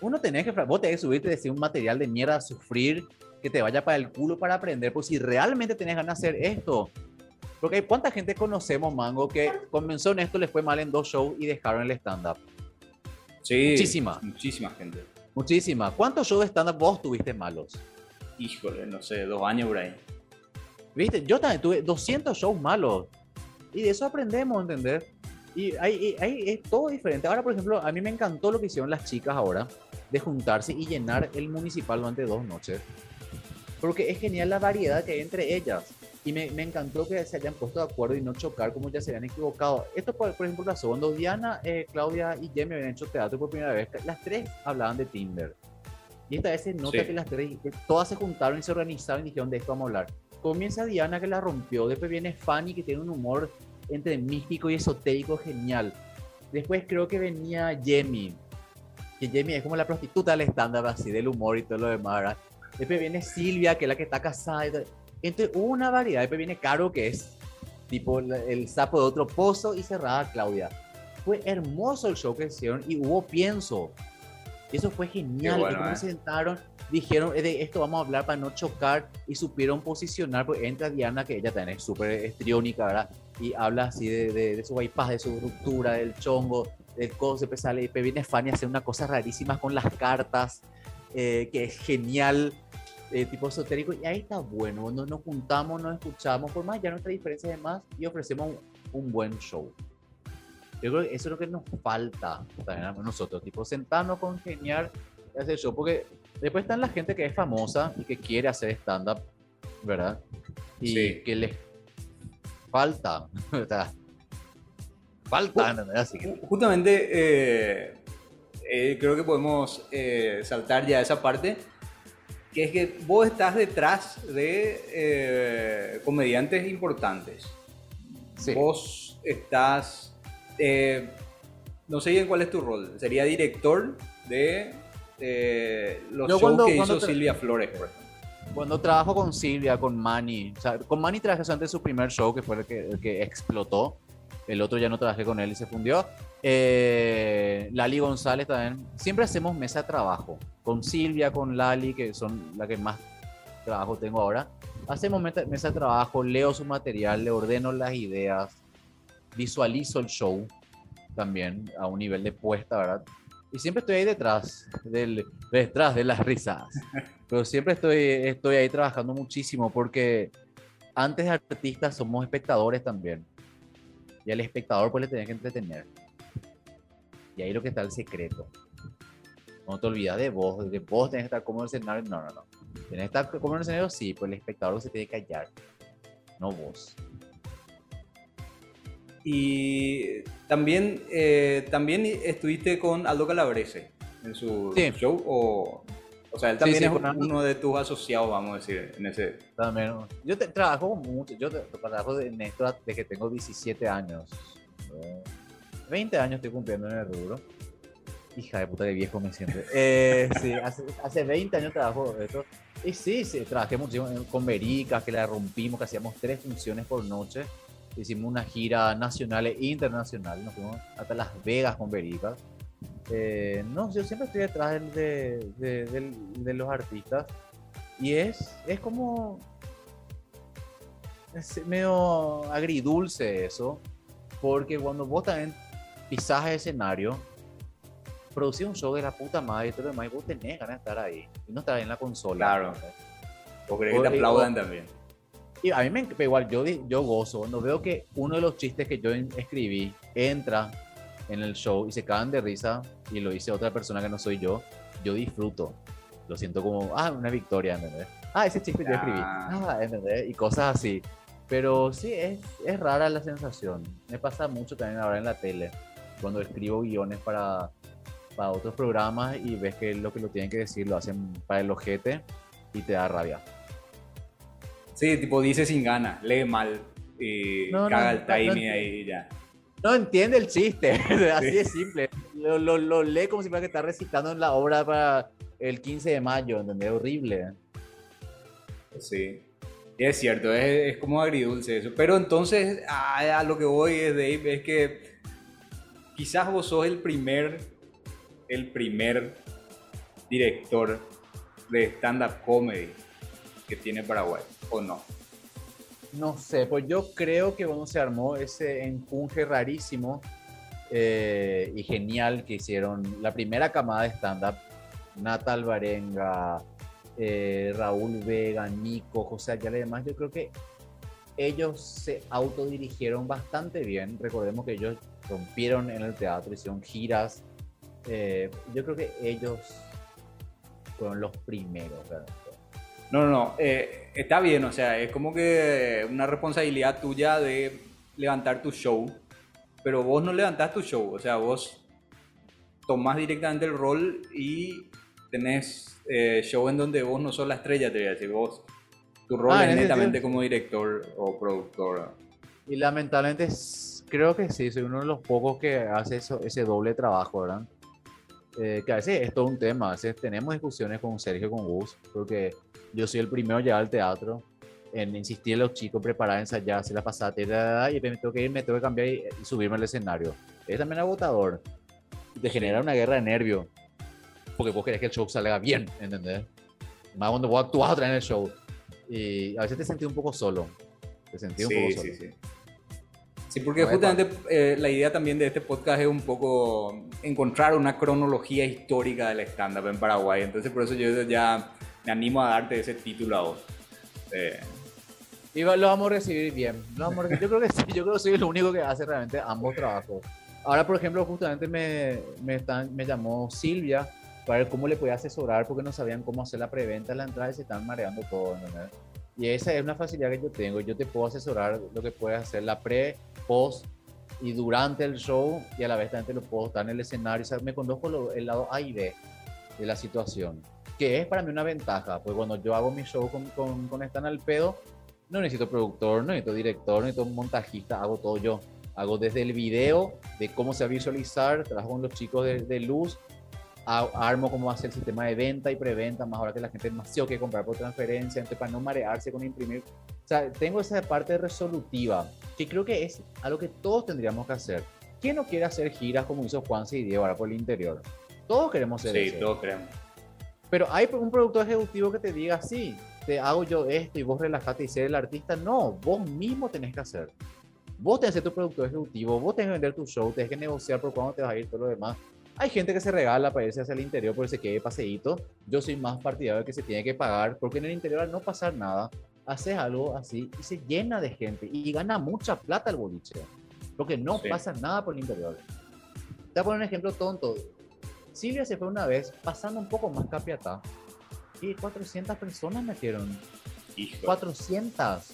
Uno tenés que, vos tenés que subirte y decir un material de mierda, sufrir, que te vaya para el culo para aprender, pues si realmente tenés ganas de hacer esto. Porque ¿cuánta gente conocemos, Mango, que comenzó en esto, les fue mal en dos shows y dejaron el stand-up? Sí. Muchísima. Muchísima gente. Muchísima. ¿Cuántos shows de stand-up vos tuviste malos? Híjole, no sé, dos años ahí. ¿Viste? Yo también tuve 200 shows malos. Y de eso aprendemos, ¿entender? Y hay, hay, es todo diferente. Ahora, por ejemplo, a mí me encantó lo que hicieron las chicas ahora, de juntarse y llenar el municipal durante dos noches porque es genial la variedad que hay entre ellas. Y me, me, encantó que se hayan puesto de acuerdo y no chocar como ya se habían equivocado. Esto, por, por ejemplo, pasó cuando Diana, eh, Claudia y Jamie habían hecho teatro por primera vez. Las tres hablaban de Tinder. Y esta vez se nota que las tres, todas se juntaron y se organizaron y dijeron de esto vamos a hablar. Comienza Diana que la rompió, después viene Fanny que tiene un humor entre místico y esotérico genial. Después creo que venía Jamie, que Jamie es como la prostituta del estándar así, del humor y todo lo demás, ¿verdad? Después viene Silvia, que es la que está casada. Entonces hubo una variedad. Después viene Caro, que es tipo el sapo de otro pozo. Y cerrada Claudia. Fue hermoso el show que hicieron y hubo pienso. Eso fue genial. Bueno, y eh. sentaron, dijeron, de esto vamos a hablar para no chocar y supieron posicionar. Pues entra Diana, que ella también es súper estriónica, ¿verdad? Y habla así de, de, su bypass, de su ruptura, del chongo, del. Después sale y viene Fanny a hacer unas cosas rarísimas con las cartas, eh, que es genial eh, tipo esotérico, y ahí está bueno, nos, nos juntamos, nos escuchamos, por más ya nuestra diferencia de más, y ofrecemos un, buen show. Yo creo que eso es lo que nos falta también a nosotros, tipo sentarnos, congeniar y hacer show, porque después están la gente que es famosa y que quiere hacer stand-up, ¿verdad? Y que les falta, ¿verdad? Falta, Así Justamente, eh, eh, creo que podemos saltar ya esa parte que es que vos estás detrás de eh, comediantes importantes. Vos estás, eh, no sé bien cuál es tu rol, sería director de eh, los shows que hizo Silvia Flores, por ejemplo. Cuando trabajo con Silvia, con Manny, o sea, con Manny trabajé antes su primer show, que fue el que, el que explotó, El otro ya no trabajé con él y se fundió. Eh, Lali González también. Siempre hacemos mesa de trabajo. Con Silvia, con Lali, que son la que más trabajo tengo ahora. Hacemos mesa de trabajo, leo su material, le ordeno las ideas, visualizo el show también a un nivel de puesta, ¿verdad? Y siempre estoy ahí detrás, del, detrás de las risas. Pero siempre estoy, estoy ahí trabajando muchísimo porque antes de artistas somos espectadores también. Y al espectador pues le tenés que entretener. Y ahí lo que está el secreto. No te olvides de vos, de vos tenés que estar como en el escenario. No, no, no. Tenés que estar como en el escenario, sí, pues el espectador se tiene que callar. No vos. Y también, eh, también estuviste con Aldo Calabrese en su show, o, o sea, él también es uno de tus asociados, vamos a decir, en ese... También, yo trabajo mucho, yo trabajo en esto desde que tengo 17 años. 20 años estoy cumpliendo en el rubro. Hija de puta de viejo me siento. Eh, sí, hace, hace 20 años trabajo esto. Y sí, sí, trabajé muchísimo con Verica, que la rompimos, que hacíamos tres funciones por noche. Hicimos una gira nacional e internacional. Nos fuimos hasta Las Vegas con Verica. Eh, no, yo siempre estoy detrás de, de, de, los artistas. Y es, es como. Es medio agridulce eso. Porque cuando vos también pisás el escenario, producir un show de la puta madre y todo lo demás, y vos tenés ganas de estar ahí. Y no estar en la consola. Claro. O crees que te aplaudan también. Y a mí me igual, yo, yo gozo cuando veo que uno de los chistes que yo escribí entra en el show y se cagan de risa y lo dice otra persona que no soy yo, yo disfruto. Lo siento como, ah, una victoria, ¿entendés? Ah, ese chiste yo escribí. Ah, ¿entendés? Y cosas así. Pero sí, es, es rara la sensación. Me pasa mucho también ahora en la tele, cuando escribo guiones para, para otros programas y ves que lo que lo tienen que decir lo hacen para el ojete y te da rabia. Sí, tipo dice sin ganas, lee mal y caga el timing ahí y ya. No entiende el chiste, así de simple. Lo, lo, lee como si fuera que está recitando en la obra para el 15 de mayo, ¿entendés? Horrible. Sí, es cierto, es, es, como agridulce eso. Pero entonces, a, a, lo que voy es, Dave, es que quizás vos sos el primer, el primer director de stand-up comedy que tiene Paraguay o no? No sé, pues yo creo que bueno, se armó ese empuje rarísimo eh, y genial que hicieron la primera camada de stand-up, Natal Barenga, eh, Raúl Vega, Nico, José Ayala y demás. Yo creo que ellos se autodirigieron bastante bien. Recordemos que ellos rompieron en el teatro, hicieron giras. Eh, yo creo que ellos fueron los primeros, ¿verdad? No, no, no. Eh, está bien, o sea, es como que una responsabilidad tuya de levantar tu show, pero vos no levantás tu show, o sea, vos tomás directamente el rol y tenés eh, show en donde vos no sos la estrella, te voy a decir, vos, tu rol ah, es netamente como director o productor. Y lamentablemente creo que sí, soy uno de los pocos que hace eso, ese doble trabajo, ¿verdad? Eh, que a veces es todo un tema, a veces tenemos discusiones con Sergio, con Gus, porque yo soy el primero a llegar al teatro, en insistir a los chicos, preparar, ensayar, hacer la pasada, y me tengo que ir, me tengo que cambiar y, subirme al escenario. Es también agotador. Te genera una guerra de nervios, porque vos querés que el show salga bien, ¿entendés? Más cuando vos actuás otra en el show. Y a veces te sentís un poco solo. Te sentís un poco solo. Sí, sí. Sí, porque justamente eh, la idea también de este podcast es un poco encontrar una cronología histórica del stand-up en Paraguay. Entonces, por eso yo ya me animo a darte ese título a vos. Eh, y lo vamos a recibir bien. Yo creo que sí, yo creo que soy el único que hace realmente ambos trabajos. Ahora, por ejemplo, justamente me, me, están, me llamó Silvia para ver cómo le podía asesorar porque no sabían cómo hacer la preventa, la entrada y se están mareando todo. Y esa es una facilidad que yo tengo. Yo te puedo asesorar lo que puedes hacer la pre, post y durante el show y a la vez también te lo puedo estar en el escenario. O sea, me conozco el lado A y B de la situación que es para mí una ventaja, pues cuando yo hago mi show con, con, con Están al pedo, no necesito productor, no necesito director, no necesito montajista, hago todo yo. Hago desde el video, de cómo se va a visualizar, trabajo con los chicos de, de luz, armo cómo va a ser el sistema de venta y preventa, más ahora que la gente demasiado que comprar por transferencia, entonces para no marearse con imprimir. O sea, tengo esa parte resolutiva que creo que es algo que todos tendríamos que hacer. ¿Quién no quiere hacer giras como hizo Juan y Diego ahora por el interior? Todos queremos eso. Sí, todos queremos. Pero hay un productor ejecutivo que te diga, sí, te hago yo esto y vos relajate y ser el artista. No, vos mismo tenés que hacer. Vos tenés que ser tu productor ejecutivo, vos tenés que vender tu show, tenés que negociar por cuándo te vas a ir, todo lo demás. Hay gente que se regala para irse hacia el interior porque se quede paseíto. Yo soy más partidario de que se tiene que pagar porque en el interior al no pasar nada, haces algo así y se llena de gente y gana mucha plata el boliche. Porque no pasa nada por el interior. Te voy a poner un ejemplo tonto. Silvia se fue una vez pasando un poco más capiatá y 400 personas metieron. Hijo. 400.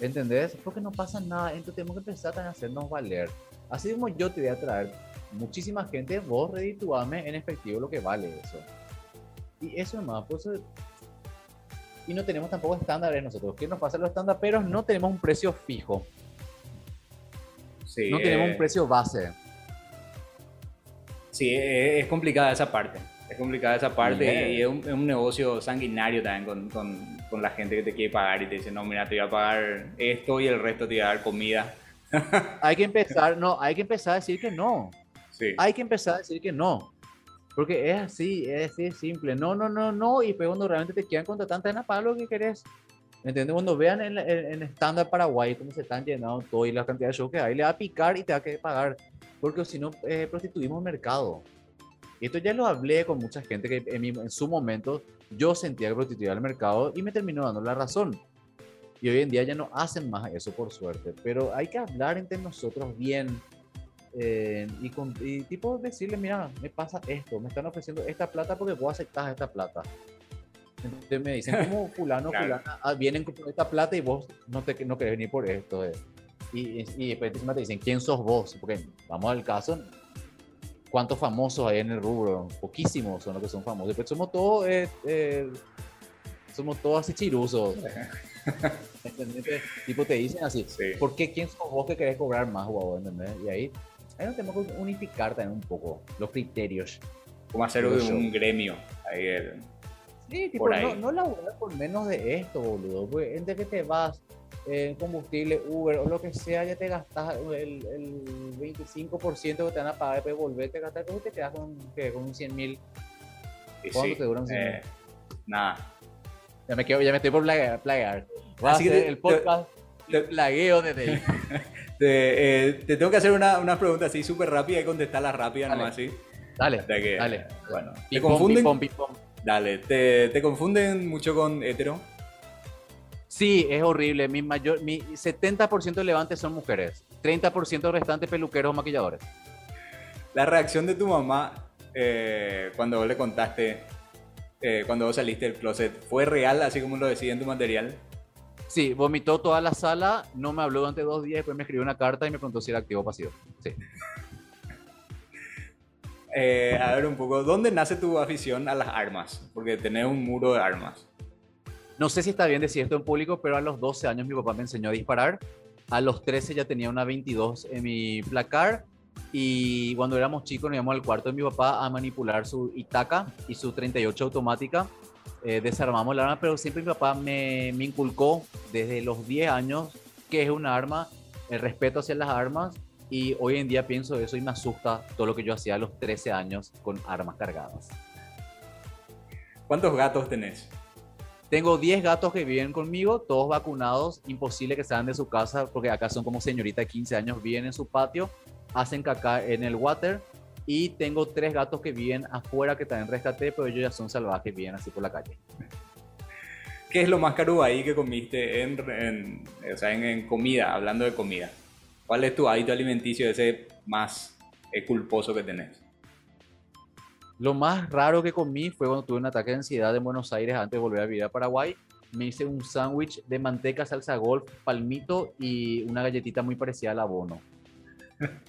¿Entendés? Porque no pasa nada. Entonces tenemos que empezar a hacernos valer. Así como yo te voy a traer muchísima gente, vos redituame en efectivo lo que vale eso. Y eso más, pues, y no tenemos tampoco estándares nosotros. ¿Qué nos pasa los estándares? Pero no tenemos un precio fijo. Sí, no tenemos un eh, precio base. Sí, es complicada esa parte. Es complicada esa parte y es un, es un, negocio sanguinario también con, con, con, la gente que te quiere pagar y te dice, no, mira, te voy a pagar esto y el resto te voy a dar comida. hay que empezar, no, hay que empezar a decir que no. Hay que empezar a decir que no. Porque es así, es así simple. No, no, no, no. Y cuando realmente te quieran contratar, en para lo que querés. ¿Entiendes? Cuando vean en, en, estándar Paraguay cómo se están llenando todo y la cantidad de shows que hay, le va a picar y te va a que pagar. Porque si no, eh, prostituimos mercado. Y esto ya lo hablé con mucha gente que en, en su momento yo sentía que prostituía el mercado y me terminó dando la razón. Y hoy en día ya no hacen más eso, por suerte. Pero hay que hablar entre nosotros bien eh, y, con, y, tipo decirle, mira, me pasa esto, me están ofreciendo esta plata porque vos aceptás esta plata. Entonces me dicen, como fulano, fulana, ah, vienen con esta plata y vos no, te, no querés venir por esto. Eh". Y, y, después te dicen, ¿quién sos vos? Porque vamos al caso, ¿cuántos famosos hay en el rubro? Poquísimos son los que son famosos. Después somos todos, eh, eh somos todos así chirusos. ¿Entendés? tipo te dicen así, ¿por qué quién sos vos que querés cobrar más, guau? ¿Entendés? Y ahí ahí nos tenemos que unificar también un poco los criterios. Como hacer un gremio. Ahí sí, tipo, no, no laburar por menos de esto, boludo. Porque entre que te vas en combustible, Uber o lo que sea, ya te gastas el, el 25% que te van a pagar para volverte a gastar, y te quedas con, con un 100 mil. ¿Cuánto te dura un 100 mil? Eh, nada. Ya me, quedo, ya me estoy por plagar. Así que el podcast te, plagueo desde ahí. Eh, te, tengo que hacer una, una pregunta así súper rápida y contestarla rápida, ¿no? Así. Dale, dale. Bueno, ¿te confunden? Dale, ¿te, ¿te confunden mucho con hetero? Sí, es horrible. Mi, mayor, mi 70% de levantes son mujeres. 30% restantes peluqueros o maquilladores. La reacción de tu mamá eh, cuando vos le contaste, eh, cuando vos saliste del closet, ¿fue real así como lo decía en tu material? Sí, vomitó toda la sala, no me habló durante dos días, después me escribió una carta y me preguntó si era activo o pasivo. Sí. Eh, a ver un poco, ¿dónde nace tu afición a las armas? Porque tenés un muro de armas. No sé si está bien decir esto en público, pero a los 12 años mi papá me enseñó a disparar. A los 13 ya tenía una 22 en mi placar. Y cuando éramos chicos nos íbamos al cuarto de mi papá a manipular su Itaca y su 38 automática eh, desarmamos la arma, pero siempre mi papá me, me, inculcó desde los 10 años que es una arma, el respeto hacia las armas y hoy en día pienso eso y me asusta todo lo que yo hacía a los 13 años con armas cargadas. ¿Cuántos gatos tenés? Tengo 10 gatos que viven conmigo, todos vacunados, imposible que salgan de su casa porque acá son como señorita de 15 años, viven en su patio, hacen caca en el water y tengo tres gatos que viven afuera que también rescaté, pero ellos ya son salvajes, viven así por la calle. ¿Qué es lo más caro ahí que comiste en, en, o sea, en, comida, hablando de comida? ¿Cuál es tu hábito alimenticio ese más eh, culposo que tenés? Lo más raro que comí fue cuando tuve un ataque de ansiedad en Buenos Aires antes de volver a vivir a Paraguay. Me hice un sándwich de manteca, salsa golf, palmito y una galletita muy parecida al abono.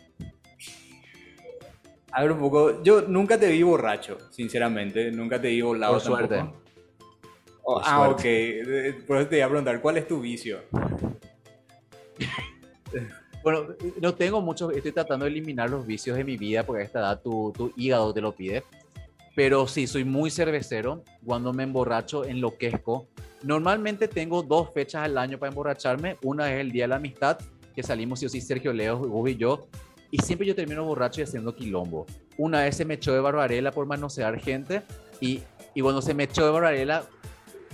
A ver un poco, yo nunca te vi borracho, sinceramente, nunca te vi volado Por suerte. Oh, ah, ok. Por eso te iba a preguntar, ¿cuál es tu vicio? bueno, no tengo muchos, estoy tratando de eliminar los vicios de mi vida porque a esta edad tu, tu hígado te lo pide. Pero sí, soy muy cervecero. Cuando me emborracho, enloquezco. Normalmente tengo dos fechas al año para emborracharme. Una es el Día de la Amistad que salimos, sí o sí, Sergio Leo, vos y yo, y siempre yo termino borracho y haciendo quilombo. Una vez se me echó de Barbarella por manosear gente, y, y cuando se me echó de Barbarella,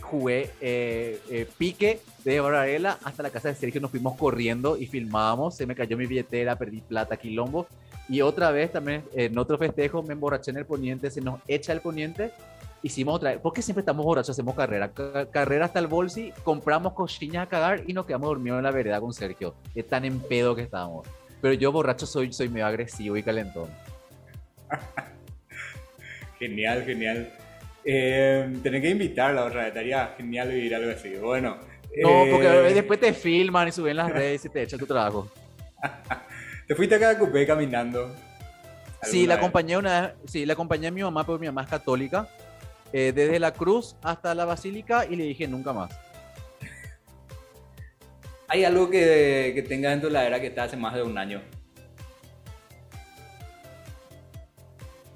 jugué eh, eh, pique de Barbarella hasta la casa de Sergio, nos fuimos corriendo y filmábamos, se me cayó mi billetera, perdí plata, quilombo, y otra vez también en otro festejo me emborraché en el poniente, se nos echa el poniente, hicimos otra vez, porque siempre estamos borrachos, hacemos carrera, carrera hasta el bolsi, compramos cochinas a cagar y nos quedamos dormidos en la vereda con Sergio, es tan en pedo que estábamos. Pero yo borracho soy, soy medio agresivo y calentón. genial, genial. Eh, tenés que invitarla otra vez, estaría genial vivir algo así. Bueno. No, porque eh, después te filman y suben las redes y te echan tu trabajo. ¿Te fuiste a Cupé caminando? Sí, la acompañé una sí, la acompañé a mi mamá, porque mi mamá es católica, eh, desde la cruz hasta la basílica y le dije nunca más. ¿Hay algo que, que tengas dentro de la era que está hace más de un año?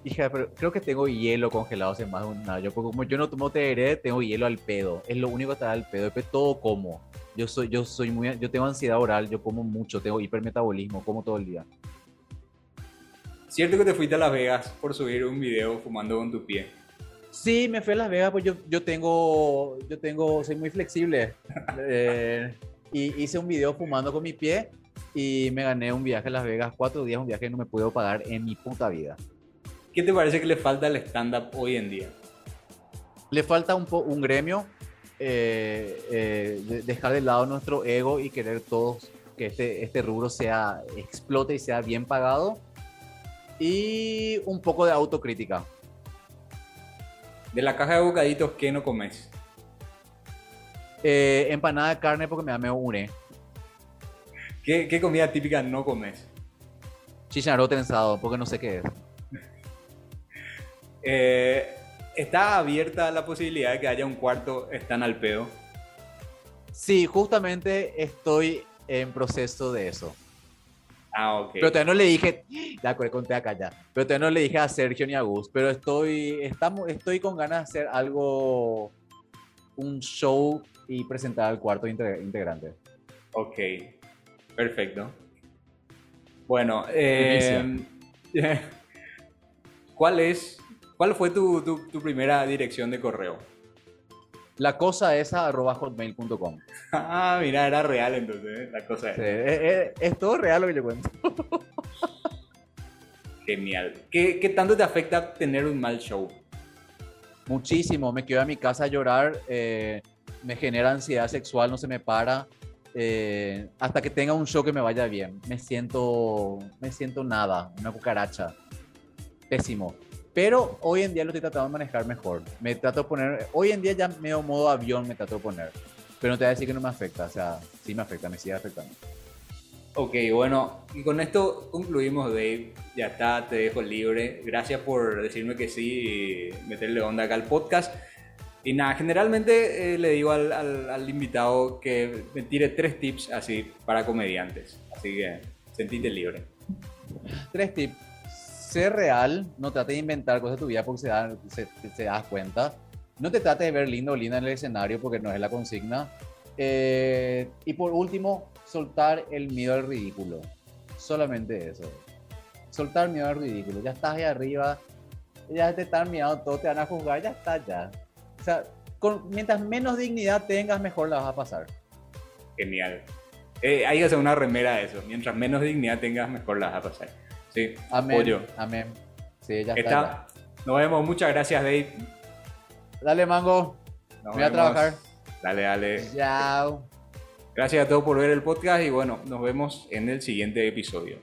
Hija, pero creo que tengo hielo congelado hace más de un año. Porque como yo no tomo tereré, tengo hielo al pedo. Es lo único que está al pedo. Después todo como. Yo soy, yo soy muy, yo tengo ansiedad oral, yo como mucho, tengo hipermetabolismo, como todo el día. ¿Cierto que te fuiste a Las Vegas por subir un video fumando con tu pie? Sí, me fui a Las Vegas, pues yo, yo tengo, yo tengo, soy muy flexible. eh, y hice un video fumando con mi pie y me gané un viaje a Las Vegas, cuatro días, un viaje que no me puedo pagar en mi puta vida. ¿Qué te parece que le falta al stand-up hoy en día? Le falta un, un gremio, eh, eh, dejar de lado nuestro ego y querer todos que este, este rubro sea, explote y sea bien pagado. Y un poco de autocrítica. De la caja de bocaditos, ¿qué no comes? Eh, empanada de carne porque me da medio une. ¿Qué, ¿Qué, comida típica no comes? Chicharrón trenzado, porque no sé qué es. eh, ¿Está abierta la posibilidad de que haya un cuarto están al pedo? Sí, justamente estoy en proceso de eso. Ah, ok. Pero todavía no le dije, la conté acá ya, pero todavía no le dije a Sergio ni a Gus, pero estoy, estamos, estoy con ganas de hacer algo, un show y presentar al cuarto integrante. Ok, perfecto. Bueno, eh, ¿cuál es, cuál fue tu, tu, tu, primera dirección de correo? La cosa esa arroba hotmail.com. Ah, mira, era real entonces, ¿eh? la cosa sí, es, es, es, todo real lo que yo cuento. Genial. ¿Qué, ¿Qué tanto te afecta tener un mal show? Muchísimo, me quedo a mi casa a llorar. Eh, me genera ansiedad sexual, no se me para. Eh, hasta que tenga un show que me vaya bien. Me siento, me siento nada, una cucaracha. Pésimo. Pero hoy en día lo estoy tratando de manejar mejor. Me trato de poner, hoy en día ya medio modo avión me trato de poner. Pero no te voy a decir que no me afecta, o sea, sí me afecta, me sigue afectando. Ok, bueno, y con esto concluimos, Dave. Ya está, te dejo libre. Gracias por decirme que sí y meterle onda acá al podcast. Y nada, generalmente eh, le digo al, invitado que me tire tres tips así para comediantes. Así que sentite libre. Tres tips. Ser real, no trate de inventar cosas de tu vida porque se, da, se, se das cuenta. No te trates de ver lindo o linda en el escenario porque no es la consigna. Eh, y por último, soltar el miedo al ridículo. Solamente eso. Soltar el miedo al ridículo. Ya estás ahí arriba, ya te están mirando, todos te van a juzgar, ya está ya. O sea, con, mientras menos dignidad tengas, mejor la vas a pasar. Genial. Eh, hay que hacer una remera de eso. Mientras menos dignidad tengas, mejor la vas a pasar. Sí, amén. Apoyo. Amén. Sí, ya está. está ya. Nos vemos. Muchas gracias, Dave. Dale, Mango. Nos Voy a trabajar. Dale, dale. Chao. Gracias a todos por ver el podcast y bueno, nos vemos en el siguiente episodio.